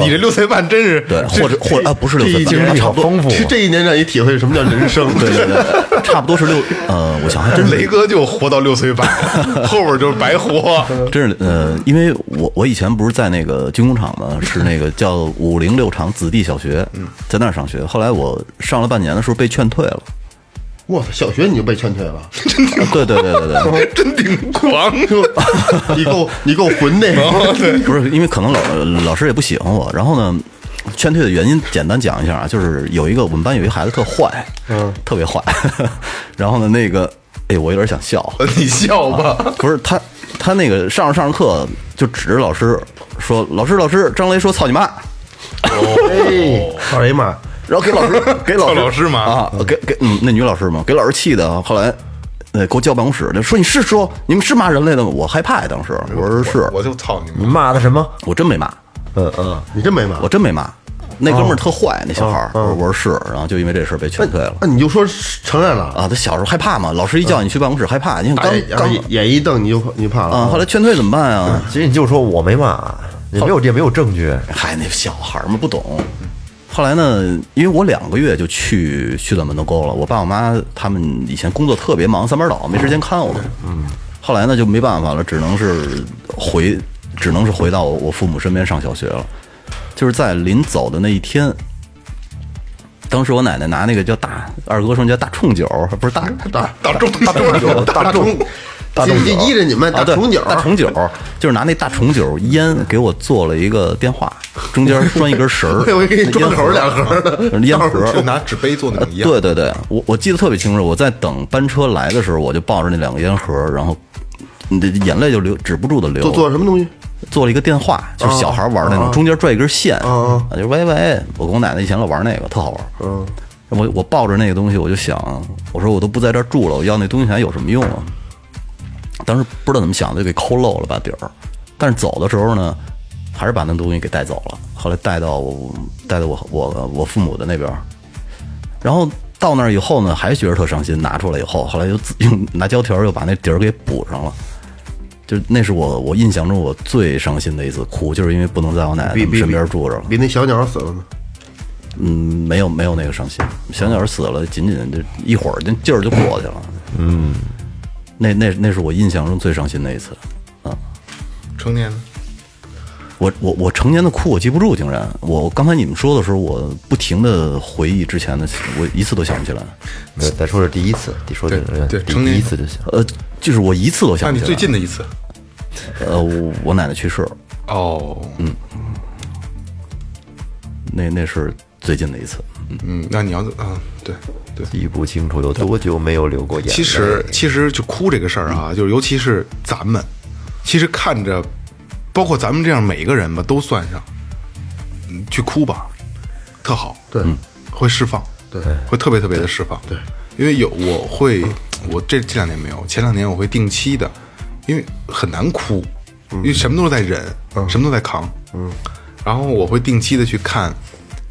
你这六岁半真是对，或者或者啊，不是六岁半，这一年差不多。丰富这这一年让你体会什么叫人生，对对对，差不多是六呃，我想还真是。雷哥就活到六岁半，[LAUGHS] 后边就是白活。真是呃，因为我我以前不是在那个军工厂嘛，是那个叫五零六厂子弟小学，在那儿上学。后来我上了半年的时候被劝退了。我操，小学你就被劝退了，啊对对对对对，真挺狂，[LAUGHS] [LAUGHS] 你够你够混的，不是因为可能老老师也不喜欢我，然后呢，劝退的原因简单讲一下啊，就是有一个我们班有一孩子特坏，嗯，特别坏，[LAUGHS] 然后呢，那个哎，我有点想笑，你笑吧。不是他他那个上着上着课就指着老师说：“老师老师，张雷说操你妈。”哎，操你妈！然后给老师 [LAUGHS] 给老师老师嘛啊，给给嗯那女老师嘛，给老师气的，后来呃给我叫办公室，就说你是说你们是骂人类的吗？我害怕呀，当时我说是，我就操你你！骂的什么？我真没骂，嗯嗯，你真没骂我真没骂。那哥们儿特坏，那小孩儿，我我说是，然后就因为这事儿被劝退了那你就说承认了，啊。他小时候害怕嘛，老师一叫你去办公室害怕，你看刚哎然后刚眼一瞪你就你怕了啊，后来劝退怎么办啊？其实你就说我没骂，也没有也没有证据。嗨，那小孩儿嘛不懂。后来呢，因为我两个月就去去到门头沟了，我爸我妈他们以前工作特别忙，三班倒，没时间看我。嗯。后来呢，就没办法了，只能是回，只能是回到我父母身边上小学了。就是在临走的那一天，当时我奶奶拿那个叫大二哥说叫大冲酒，不是大大大众大众大重大依着你们大重酒，大重酒，[LAUGHS] 就是拿那大重酒烟给我做了一个电话，中间拴一根绳儿，[LAUGHS] 我以为给你装口两盒的，烟盒，就拿纸杯做那。对对对，我我记得特别清楚，我在等班车来的时候，我就抱着那两个烟盒，然后你的眼泪就流止不住的流。做做什么东西？做了一个电话，就是小孩玩那种，中间拽一根线，嗯啊就是喂喂。我跟我奶奶以前老玩那个，特好玩。嗯，我我抱着那个东西，我就想，我说我都不在这儿住了，我要那东西还有什么用啊？当时不知道怎么想的，就给抠漏了把底儿。但是走的时候呢，还是把那东西给带走了。后来带到我带到我我我父母的那边，然后到那儿以后呢，还觉得特伤心。拿出来以后，后来又自用拿胶条又把那底儿给补上了。就那是我我印象中我最伤心的一次哭，就是因为不能在我奶奶身边住着了。比那小鸟死了呢。嗯，没有没有那个伤心，小鸟死了，仅仅就一会儿，那劲儿就过去了。嗯，那那那是我印象中最伤心的一次。啊，成年呢？我我我成年的哭我记不住，竟然我刚才你们说的时候，我不停的回忆之前的，我一次都想不起来。没有再说是第一次，你说的对对第成年第一次就行。呃，就是我一次都那你想不起来。最近的一次？呃，我我奶奶去世了，哦，嗯那那是最近的一次。嗯，那你要啊，对对。记不清楚有多久没有流过眼泪。其实其实就哭这个事儿啊，就是尤其是咱们，其实看着，包括咱们这样每个人吧，都算上，嗯去哭吧，特好，对，会释放，对，会特别特别的释放，对，因为有我会，我这这两年没有，前两年我会定期的，因为很难哭，因为什么都是在忍，什么都在扛，嗯，然后我会定期的去看。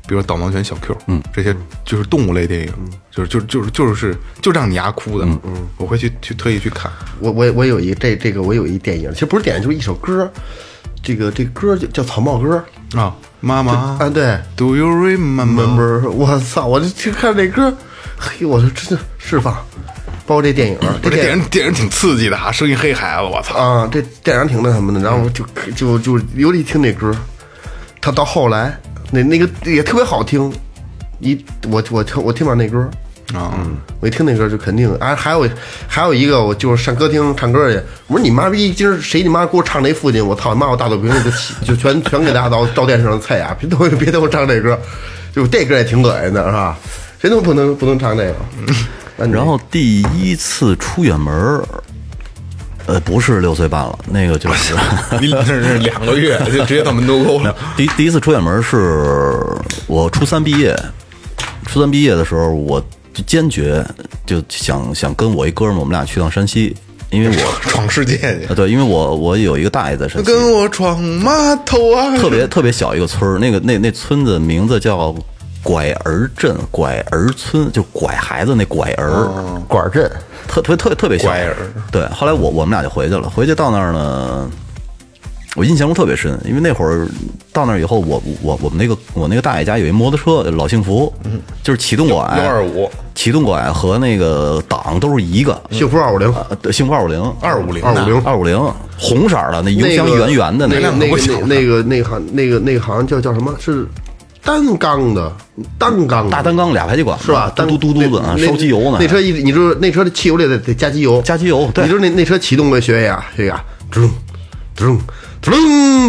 比如说导盲犬小 Q，嗯，这些就是动物类电影，就是就是就是就是就让你丫哭的，嗯，我会去去特意去看，我我我有一这这个我有一电影，其实不是电影，就是一首歌，这个这歌就叫草帽歌啊，妈妈啊，对，Do you remember？，remember，我操，我就去看这歌，嘿，我说真的释放，包括这电影，这电影影电影挺刺激的哈，生一黑孩子，我操！啊，这电影挺那什么的，然后就就就尤其听这歌，他到后来那那个也特别好听，一我我听我听完那歌，啊，我一听那歌就肯定啊，还有还有一个，我就是上歌厅唱歌去。我说你妈逼，今儿谁你妈给我唱那父亲？我操你妈！我大嘴瓶子就起就全全给大家到到电视上菜啊！别等我 [LAUGHS] 别等我唱这歌，就这歌也挺恶心的，是吧？谁都不能不能唱这个。那你然后第一次出远门儿，呃，不是六岁半了，那个就是 [LAUGHS] 你这是两个月就直接到门头沟了，第第一次出远门是我初三毕业，初三毕业的时候，我就坚决就想想跟我一哥们儿，我们俩去趟山西，因为我闯世界去，呃对，因为我我有一个大爷在山西，跟我闯码头啊！特别特别小一个村儿，那个那那村子名字叫拐儿镇，拐儿村，就拐孩子那拐儿，拐儿镇，特特别特别特别小。拐儿对，后来我我们俩就回去了，回去到那儿呢，我印象中特别深，因为那会儿到那儿以后，我我我们那个我那个大爷家有一摩托车，老幸福，就是启动拐幺二五启动拐和那个档都是一个。幸福二五零，幸福二五零，二五零二五零二五零，红色儿的那油箱圆圆的那个，那个那个那个那个那个好像叫叫什么？是单缸的单缸的。大单缸俩排气管是吧？嘟嘟嘟嘟的啊，烧机油呢。那车一你知道那车的汽油里得得加机油，加机油对。你知道那那车启动的学呀学呀，噔噔噔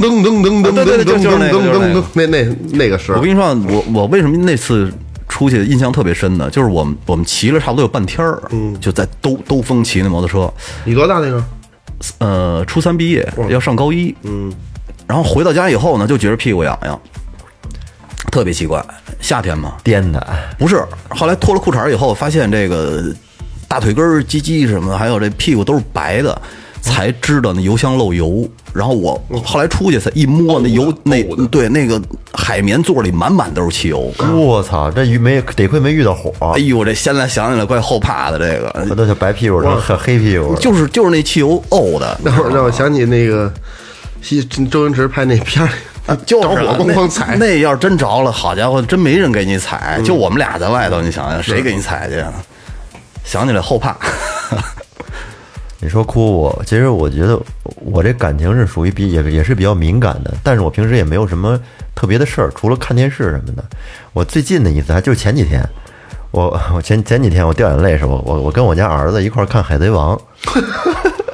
噔噔噔噔噔噔噔噔噔，那那那个是我跟你说，我我为什么那次出去印象特别深呢？就是我们我们骑了差不多有半天儿，嗯，就在兜兜风骑那摩托车，你多大那个？呃，初三毕业要上高一，嗯，然后回到家以后呢，就觉得屁股痒痒，特别奇怪，夏天嘛，颠的，不是，后来脱了裤衩以后，发现这个大腿根儿、鸡鸡什么的，还有这屁股都是白的，才知道那油箱漏油。然后我后来出去才一摸那油，那对那个海绵座里满满都是汽油。我操，这遇没得亏没遇到火，哎呦，这现在想起来怪后怕的，这个那都是白屁股成黑黑屁股。就是就是那汽油沤的。那会儿让我想起那个西周星驰拍那片儿，啊，就是着火啊咣咣踩那，那要是真着了，好家伙，真没人给你踩，就我们俩在外头，你想想，谁给你踩去啊？想起来后怕。[LAUGHS] 你说哭我，其实我觉得我这感情是属于比也也是比较敏感的，但是我平时也没有什么特别的事儿，除了看电视什么的。我最近的一次还就是前几天，我我前前几天我掉眼泪是我我我跟我家儿子一块儿看《海贼王》，[LAUGHS]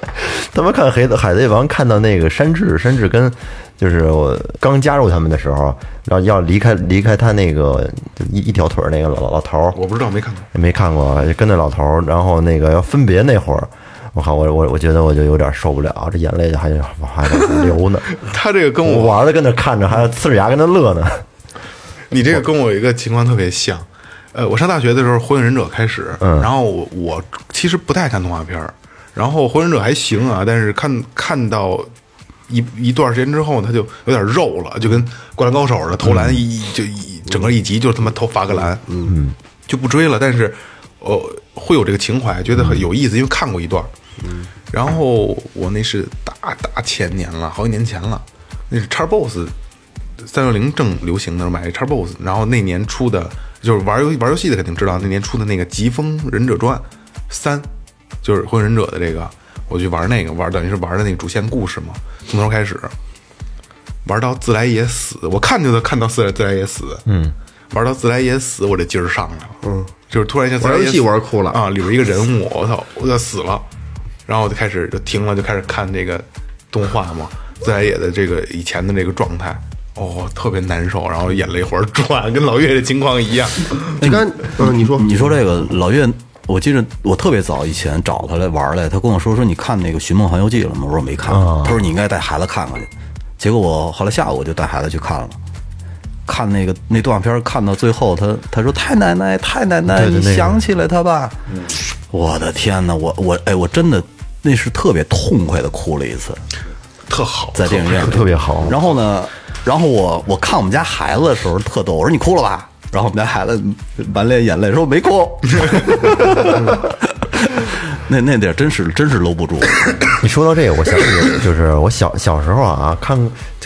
他们看《海海贼王》看到那个山治，山治跟就是我刚加入他们的时候，然后要离开离开他那个就一一条腿儿那个老老头儿，我不知道没看过，没看过，跟那老头儿，然后那个要分别那会儿，我靠，我我我觉得我就有点受不了，这眼泪就还还往下流呢。[LAUGHS] 他这个跟我我玩的跟那看着，还呲着牙跟那乐呢。你这个跟我有一个情况特别像，呃，我上大学的时候《火影忍者》开始，嗯。然后我我其实不太看动画片儿，然后《火影忍者》还行啊，但是看看到一一段时间之后，他就有点肉了，就跟《灌篮高手》似的，投篮一就一整个一集就他妈投罚个篮，嗯，就不追了。但是呃，会有这个情怀，觉得很有意思，因为看过一段，嗯，然后我那是大大前年了，好几年前了，那是叉 boss 三六零正流行的时候买一叉 boss，然后那年出的就是玩游戏玩游戏的肯定知道，那年出的那个《疾风忍者传三》，就是火影忍者的这个，我去玩那个玩，等于是玩的那个主线故事嘛，从头开始。玩到自来也死，我看就能看到自来自来也死，嗯，玩到自来也死，我这劲儿上来了，嗯，就是突然一下自来也玩游戏玩哭了啊，里边一个人物，我操，我要死了，然后我就开始就停了，就开始看这个动画嘛，自来也的这个以前的这个状态，哦，特别难受，然后眼泪花转，跟老岳这情况一样。你看嗯，你说。你说这个老岳，我记得我特别早以前找他来玩来，他跟我说说你看那个《寻梦环游记》了吗？我说我没看。他说你应该带孩子看看去。结果我后来下午我就带孩子去看了，看那个那动画片，看到最后他他说太奶奶太奶奶，你想起来他吧。我的天哪，我我哎我真的那是特别痛快的哭了一次。特好，在电影院特别好然后呢，然后我我看我们家孩子的时候特逗，我说你哭了吧？然后我们家孩子满脸眼泪说我没哭。那那点真是真是搂不住，[COUGHS] 你说到这个，我想起就是我小小时候啊，看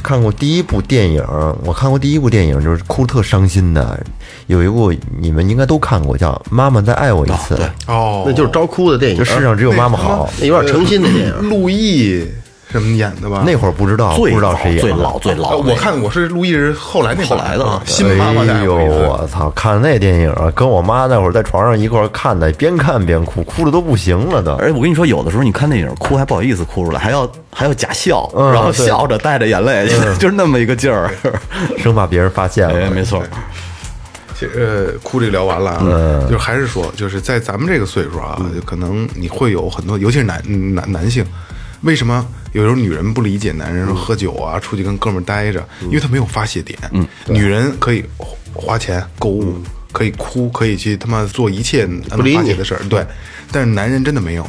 看过第一部电影，我看过第一部电影，就是哭特伤心的，有一部你们应该都看过，叫《妈妈再爱我一次》，哦，那就是招哭的电影，就世上只有妈妈好。那有点诚心的电影。陆毅什么演的吧？那会儿不知道，不知道谁演的最老最呃老。我看我是陆毅是后来那版后来的啊新妈妈在哎呦，我操！看那电影啊，跟我妈那会儿在床上一块儿看的，边看边哭，哭的都不行了都。而且我跟你说，有的时候你看电影哭还不好意思哭出来，还要还要假笑，嗯然后笑着带着眼泪，就是那么一个劲儿。生怕别人发现哎，了。没错，其实呃，哭这个聊完了啊，嗯就是还是说，就是在咱们这个岁数啊，就可能你会有很多，尤其是男男男性，为什么有时候女人不理解男人说喝酒啊，出去跟哥们儿待着，因为他没有发泄点。嗯，女人可以花钱购物，可以哭，可以去他妈做一切能发泄的事儿，对，但是男人真的没有。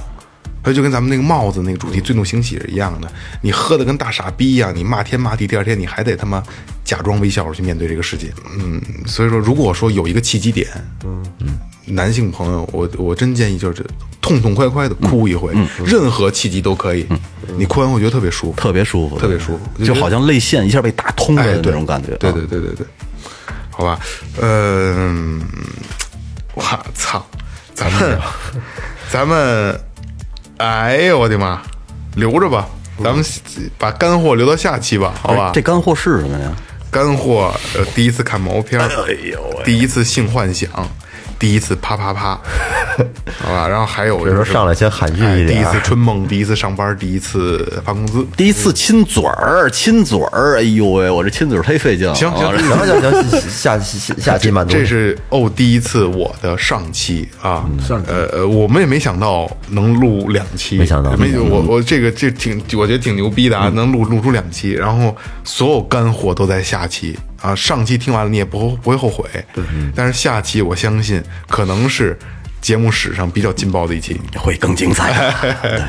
他就跟咱们那个帽子那个主题“最怒行喜”是一样的，你喝的跟大傻逼一样，你骂天骂地，第二天你还得他妈假装微笑着去面对这个世界。嗯，所以说，如果说有一个契机点，嗯嗯，男性朋友，我我真建议就是痛痛快快的哭一回，任何契机都可以，你哭完会觉得特别舒服，特别舒服，特别舒服就好像泪腺一下被打通了那种感觉。对啊对对对对，好吧，嗯，我操，咱们 [LAUGHS] 咱们，哎呦我的妈，留着吧，咱们把干货留到下期吧，好吧？这干货是什么呀？干货，呃，第一次看毛片，哎呦，第一次性幻想，第一次啪啪啪，[LAUGHS] 好吧？然后还有就是比如说上来先喊句哎第一一点次春梦，第一次上班，第一次发工资，第一次亲嘴儿，亲嘴儿，哎呦喂，我这亲嘴儿忒费劲了。行行啊行行。行，下下下期满足。这是哦，第一次我的上期啊，呃呃，我们也没想到能录两期，没想到没我我这个这挺，我觉得挺牛逼的啊，能录录出两期，然后所有干货都在下期啊，上期听完了你也不后不会后悔，对，但是下期我相信可能是节目史上比较劲爆的一期，[LAUGHS] 会更精彩。[LAUGHS] 对，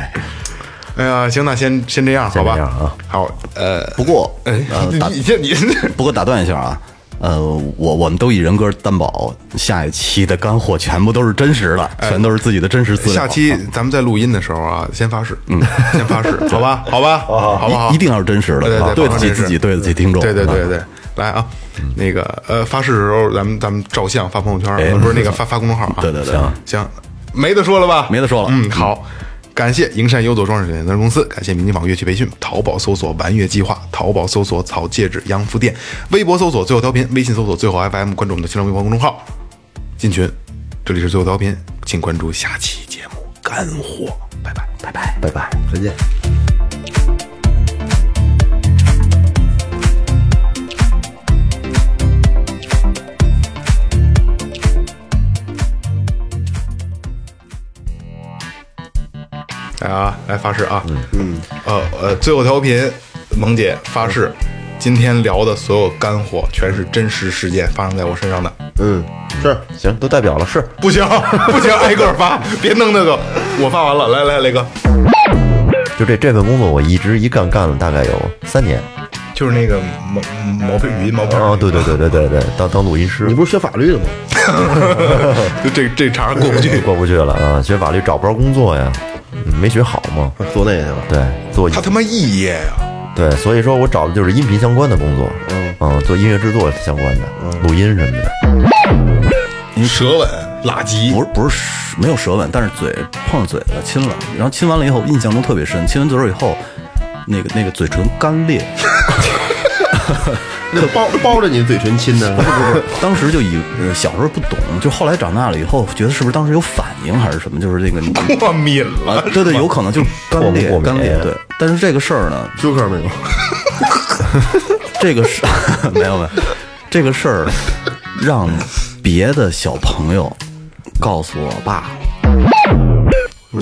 哎呀，行，那先先这样，好吧这样啊，好，呃，不过哎，呃，[LAUGHS] 打你这你不过打断一下啊，呃，我我们都以人格担保，下一期的干货全部都是真实的，全都是自己的真实资料。下期咱们在录音的时候啊，先发誓，嗯，先发誓，好吧，好吧，好不好？一一定要是真实的，对对对对得起自己，对得起听众。对对对对，来啊，那个呃，发誓的时候咱们咱们照相发朋友圈，哎不是那个发发公众号啊。对对对行行，没得说了吧？没得说了嗯，好。感谢营山优作装饰有限责任公司，感谢民警网乐器培训，淘宝搜索“玩乐计划”，淘宝搜索“草戒指洋服店”，微博搜索“最后调频”，微信搜索“最后 FM”，关注我们的新浪微博公众号，进群。这里是最后调频，请关注下期节目干货，拜拜，拜拜，拜拜。再见。来啊，来发誓啊，嗯，呃呃，最后调频，萌姐发誓，今天聊的所有干货全是真实事件发生在我身上的，嗯，是行，都代表了，是不行 [LAUGHS] 不行，挨个发，别弄那个，我发完了，来来雷哥，就这这份工作，我一直一干干了大概有三年。就是那个毛毛片语音毛片哦，对对对对对对，当当录音师你不是学法律的吗？就这这茬过不去。过不去了啊！学法律找不着工作呀，嗯没学好嘛。做那个去了。对，做他他妈肄业呀！对，所以说我找的就是音频相关的工作，嗯做音乐制作相关的，录音什么的。你舌吻、拉吉不，是不是没有舌吻，但是嘴碰上嘴了，亲了，然后亲完了以后，印象中特别深。亲完嘴儿以后，那个那个嘴唇干裂，[LAUGHS] [LAUGHS] 那包包着你嘴唇亲的，不是不是，[LAUGHS] 当时就以呃小时候不懂，就后来长大了以后，觉得是不是当时有反应还是什么，就是这个 [LAUGHS] 过敏了啊，，对对，有可能就是干裂过敏干裂，对。但是这个事儿呢，休克没有？这个事没有没有，这个事儿让别的小朋友告诉我爸，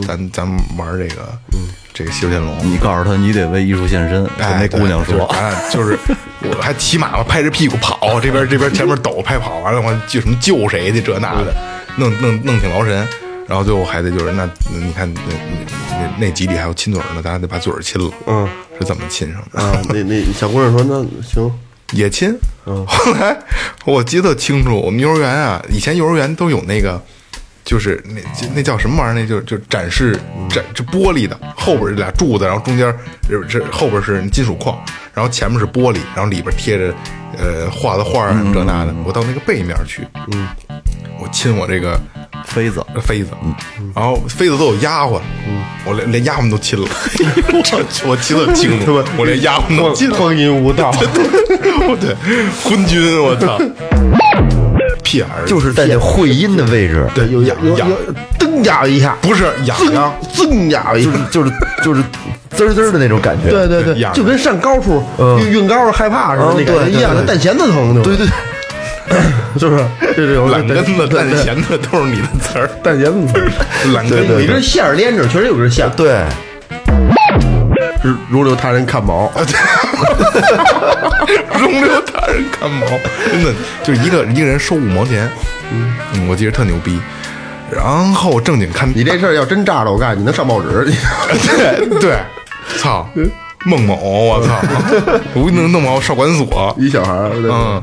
咱咱们玩这个，这个西游天龙，你告诉他你得为艺术献身，跟哎，那姑娘说，对咱俩就是 [LAUGHS] 我还骑马嘛，拍着屁股跑，这边这边前面抖拍跑，完了我救什么救谁的这那的，弄弄弄挺劳神，然后最后还得就是那那你看那那那那集里还有亲嘴儿呢，咱还得把嘴儿亲了，嗯，是怎么亲上的？啊，那那小姑娘说那行，[LAUGHS] 也亲。[LAUGHS] 后来我记得清楚，我们幼儿园啊，以前幼儿园都有那个，就是那那叫什么玩意儿？那就就展示展这玻璃的，后边是俩柱子，然后中间这这后边是金属框，然后前面是玻璃，然后里边贴着呃画的画儿什么这那的。我到那个背面去，嗯，我亲我这个妃子，妃子，然后妃子都有丫鬟，我连 [LAUGHS] [LAUGHS] 连丫鬟都亲了，我我记得清楚，我连丫鬟都亲了。荒淫无道，我对，昏君，我操！屁眼儿就是在那会阴的位置，对，有痒痒，噔呀一下，不是痒痒，噌呀一下，就是就是滋儿滋儿的那种感觉。对对对，就跟上高处运运高害怕似的嗯那感觉对一样，蛋弦子疼对对对，[LAUGHS] 是不是？这是有懒根子、蛋对弦子都是你的词儿，蛋弦子。[LAUGHS] 疼，懒根子。有一根线儿连着，确实有根线儿，对，是如留他人看毛。[LAUGHS] 容留他人看毛，真的就一个一个人收五毛钱，嗯，我记得特牛逼。然后正经看，你这事儿要真炸了，我告诉你，你能上报纸。[LAUGHS] 对对，操，孟某，我操，[LAUGHS] 我给你弄毛少管所，一小孩嗯。